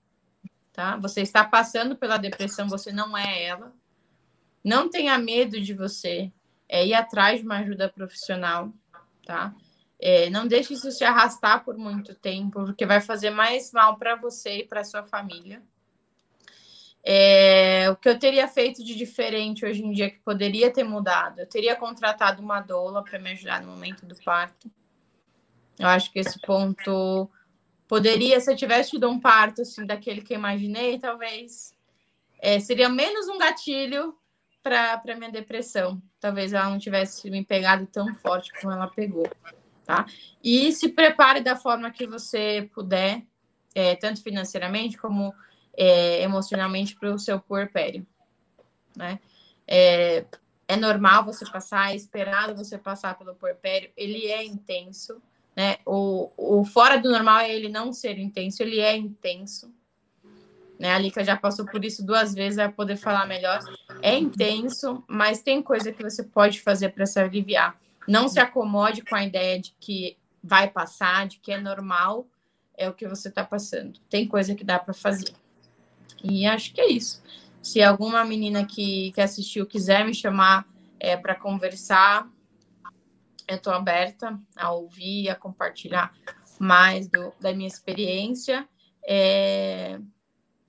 tá? Você está passando pela depressão, você não é ela. Não tenha medo de você é, ir atrás de uma ajuda profissional, tá? É, não deixe isso se arrastar por muito tempo, porque vai fazer mais mal para você e para sua família. É, o que eu teria feito de diferente hoje em dia que poderia ter mudado? Eu teria contratado uma doula para me ajudar no momento do parto. Eu acho que esse ponto poderia, se eu tivesse tido um parto assim, daquele que eu imaginei, talvez é, seria menos um gatilho para minha depressão. Talvez ela não tivesse me pegado tão forte como ela pegou, tá? E se prepare da forma que você puder, é, tanto financeiramente como é, emocionalmente para o seu puerpério, né? É, é normal você passar, é esperado você passar pelo puerpério, ele é intenso, né? O, o fora do normal é ele não ser intenso, ele é intenso. Né? A Lika já passou por isso duas vezes, vai poder falar melhor. É intenso, mas tem coisa que você pode fazer para se aliviar. Não se acomode com a ideia de que vai passar, de que é normal, é o que você está passando. Tem coisa que dá para fazer. E acho que é isso. Se alguma menina que, que assistiu quiser me chamar é, para conversar, eu estou aberta a ouvir, a compartilhar mais do, da minha experiência. É,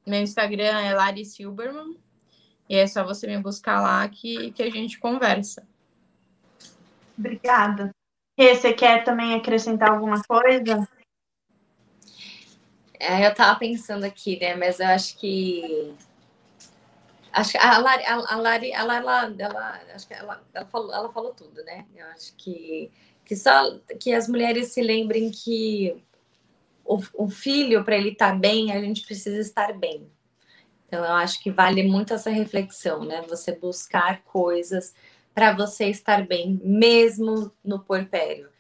meu Instagram é Lari Silberman. E é só você me buscar lá que, que a gente conversa.
Obrigada. E você quer também acrescentar alguma coisa?
É, eu estava pensando aqui, né? Mas eu acho que Acho que a Lari, a, Lari ela, ela, ela, acho que ela, ela, falou, ela falou tudo, né? Eu acho que, que só que as mulheres se lembrem que o, o filho, para ele estar tá bem, a gente precisa estar bem. Então, eu acho que vale muito essa reflexão, né? Você buscar coisas para você estar bem, mesmo no porpério,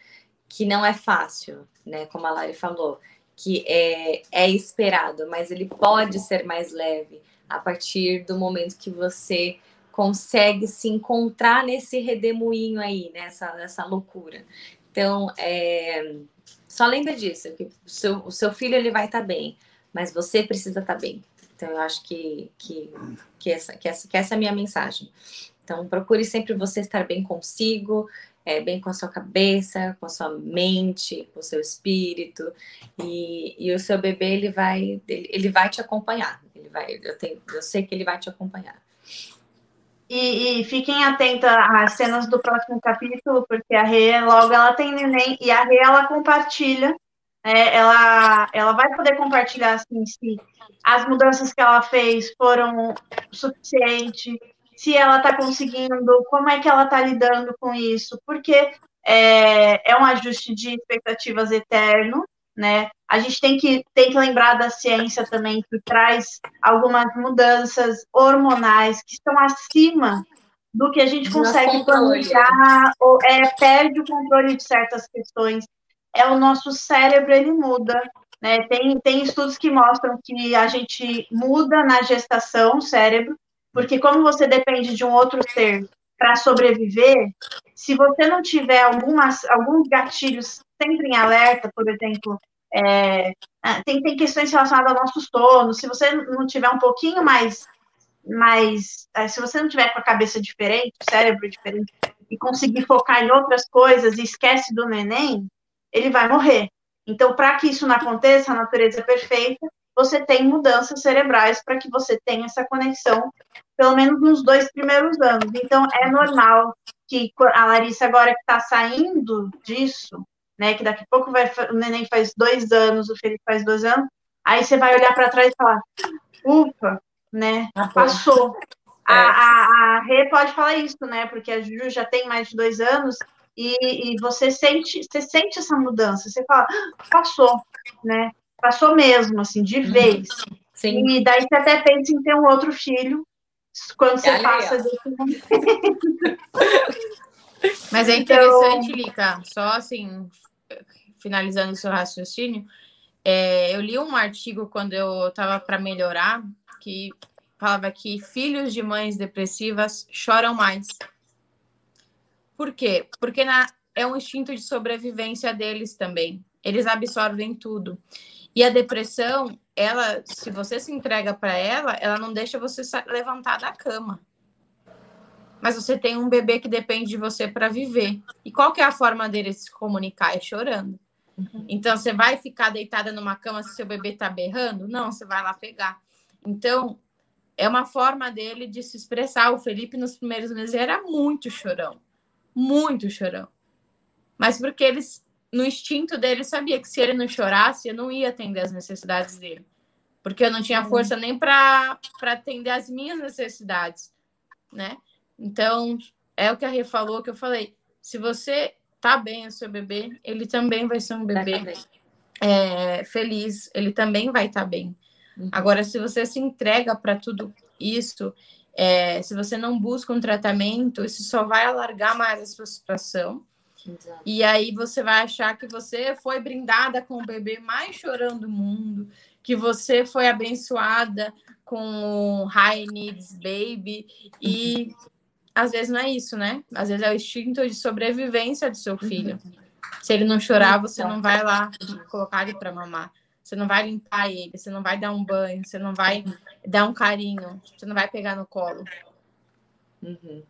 que não é fácil, né? Como a Lari falou, que é, é esperado, mas ele pode ser mais leve a partir do momento que você consegue se encontrar nesse redemoinho aí, nessa, nessa loucura. Então, é, só lembra disso, que o seu, o seu filho ele vai estar tá bem, mas você precisa estar tá bem. Então, eu acho que, que, que, essa, que, essa, que essa é a minha mensagem. Então, procure sempre você estar bem consigo, é, bem com a sua cabeça, com a sua mente, com o seu espírito, e, e o seu bebê ele vai, ele, ele vai te acompanhar. Vai, eu, tenho, eu sei que ele vai te acompanhar.
E, e, fiquem atentos às cenas do próximo capítulo, porque a Rê, logo ela tem neném, e a Rê, ela compartilha, né, ela, ela vai poder compartilhar, assim, se as mudanças que ela fez foram suficientes, se ela está conseguindo, como é que ela está lidando com isso, porque é, é um ajuste de expectativas eterno, né? A gente tem que, tem que lembrar da ciência também, que traz algumas mudanças hormonais que estão acima do que a gente consegue planejar, ou é, perde o controle de certas questões. É o nosso cérebro, ele muda. Né? Tem, tem estudos que mostram que a gente muda na gestação o cérebro, Porque como você depende de um outro ser para sobreviver, se você não tiver algumas, alguns gatilhos sempre em alerta, por exemplo, é, ah, tem, tem questões relacionadas ao nosso sono, se você não tiver um pouquinho mais, mais é, se você não tiver com a cabeça diferente, o cérebro diferente, e conseguir focar em outras coisas e esquece do neném, ele vai morrer. Então, para que isso não aconteça, a natureza é perfeita, você tem mudanças cerebrais para que você tenha essa conexão, pelo menos nos dois primeiros anos. Então, é normal que a Larissa, agora que está saindo disso, né, que daqui a pouco vai, o neném faz dois anos, o Felipe faz dois anos, aí você vai olhar para trás e falar, ufa, né, ah, passou. É. A, a, a Rê pode falar isso, né, porque a Ju já tem mais de dois anos, e, e, você sente, você sente essa mudança, você fala, ah, passou, né? Passou mesmo, assim, de uhum. vez. Sim. E daí você até pensa em ter um outro filho quando você passa desse momento.
Mas é interessante, então... Lica, só assim, finalizando o seu raciocínio, é, eu li um artigo quando eu estava para melhorar que falava que filhos de mães depressivas choram mais. Por quê? Porque na, é um instinto de sobrevivência deles também. Eles absorvem tudo. E a depressão, ela, se você se entrega para ela, ela não deixa você levantar da cama. Mas você tem um bebê que depende de você para viver. E qual que é a forma dele se comunicar? É chorando. Uhum. Então, você vai ficar deitada numa cama se seu bebê está berrando? Não, você vai lá pegar. Então, é uma forma dele de se expressar. O Felipe, nos primeiros meses, era muito chorão. Muito chorão. Mas porque eles no instinto dele, sabia que se ele não chorasse, eu não ia atender as necessidades dele. Porque eu não tinha força nem para atender as minhas necessidades, né? Então, é o que a Rê falou, que eu falei. Se você tá bem o seu bebê, ele também vai ser um bebê é, feliz, ele também vai estar tá bem. Uhum. Agora, se você se entrega para tudo isso, é, se você não busca um tratamento, isso só vai alargar mais a sua situação Exato. E aí você vai achar que você foi brindada com o bebê mais chorando do mundo, que você foi abençoada com o High Needs Baby e às vezes não é isso, né? Às vezes é o instinto de sobrevivência do seu filho. Se ele não chorar, você não vai lá colocar ele para mamar. Você não vai limpar ele, você não vai dar um banho, você não vai dar um carinho, você não vai pegar no colo.
Uhum.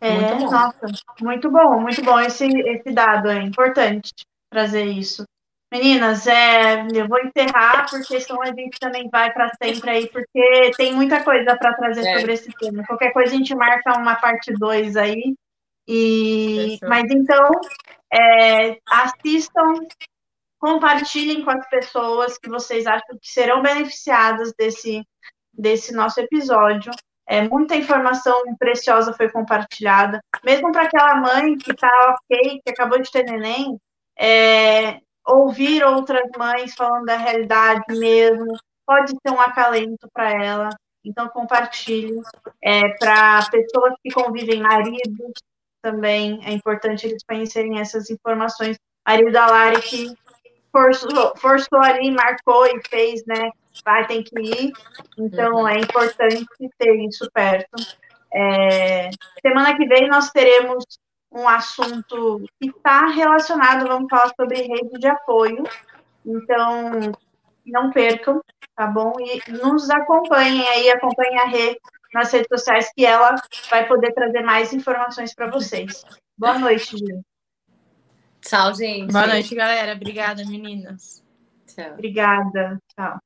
É, muito nossa, muito bom, muito bom esse, esse dado, é importante trazer isso. Meninas, é, eu vou encerrar, porque senão a gente também vai para sempre aí, porque tem muita coisa para trazer é. sobre esse tema. Qualquer coisa a gente marca uma parte 2 aí. E, mas então, é, assistam, compartilhem com as pessoas que vocês acham que serão beneficiadas desse, desse nosso episódio. É, muita informação preciosa foi compartilhada, mesmo para aquela mãe que está ok, que acabou de ter neném, é, ouvir outras mães falando da realidade mesmo, pode ser um acalento para ela. Então, compartilhe. É, para pessoas que convivem, maridos também, é importante eles conhecerem essas informações. Marido da Lari que forçou, forçou ali, marcou e fez, né? Vai, tem que ir. Então, uhum. é importante ter isso perto. É, semana que vem nós teremos um assunto que está relacionado, vamos falar sobre rede de apoio. Então, não percam, tá bom? E nos acompanhem aí, acompanhem a Rê nas redes sociais, que ela vai poder trazer mais informações para vocês. Boa noite, Ju.
Tchau, gente.
Boa noite, galera. Obrigada, meninas.
Tchau. Obrigada. Tchau.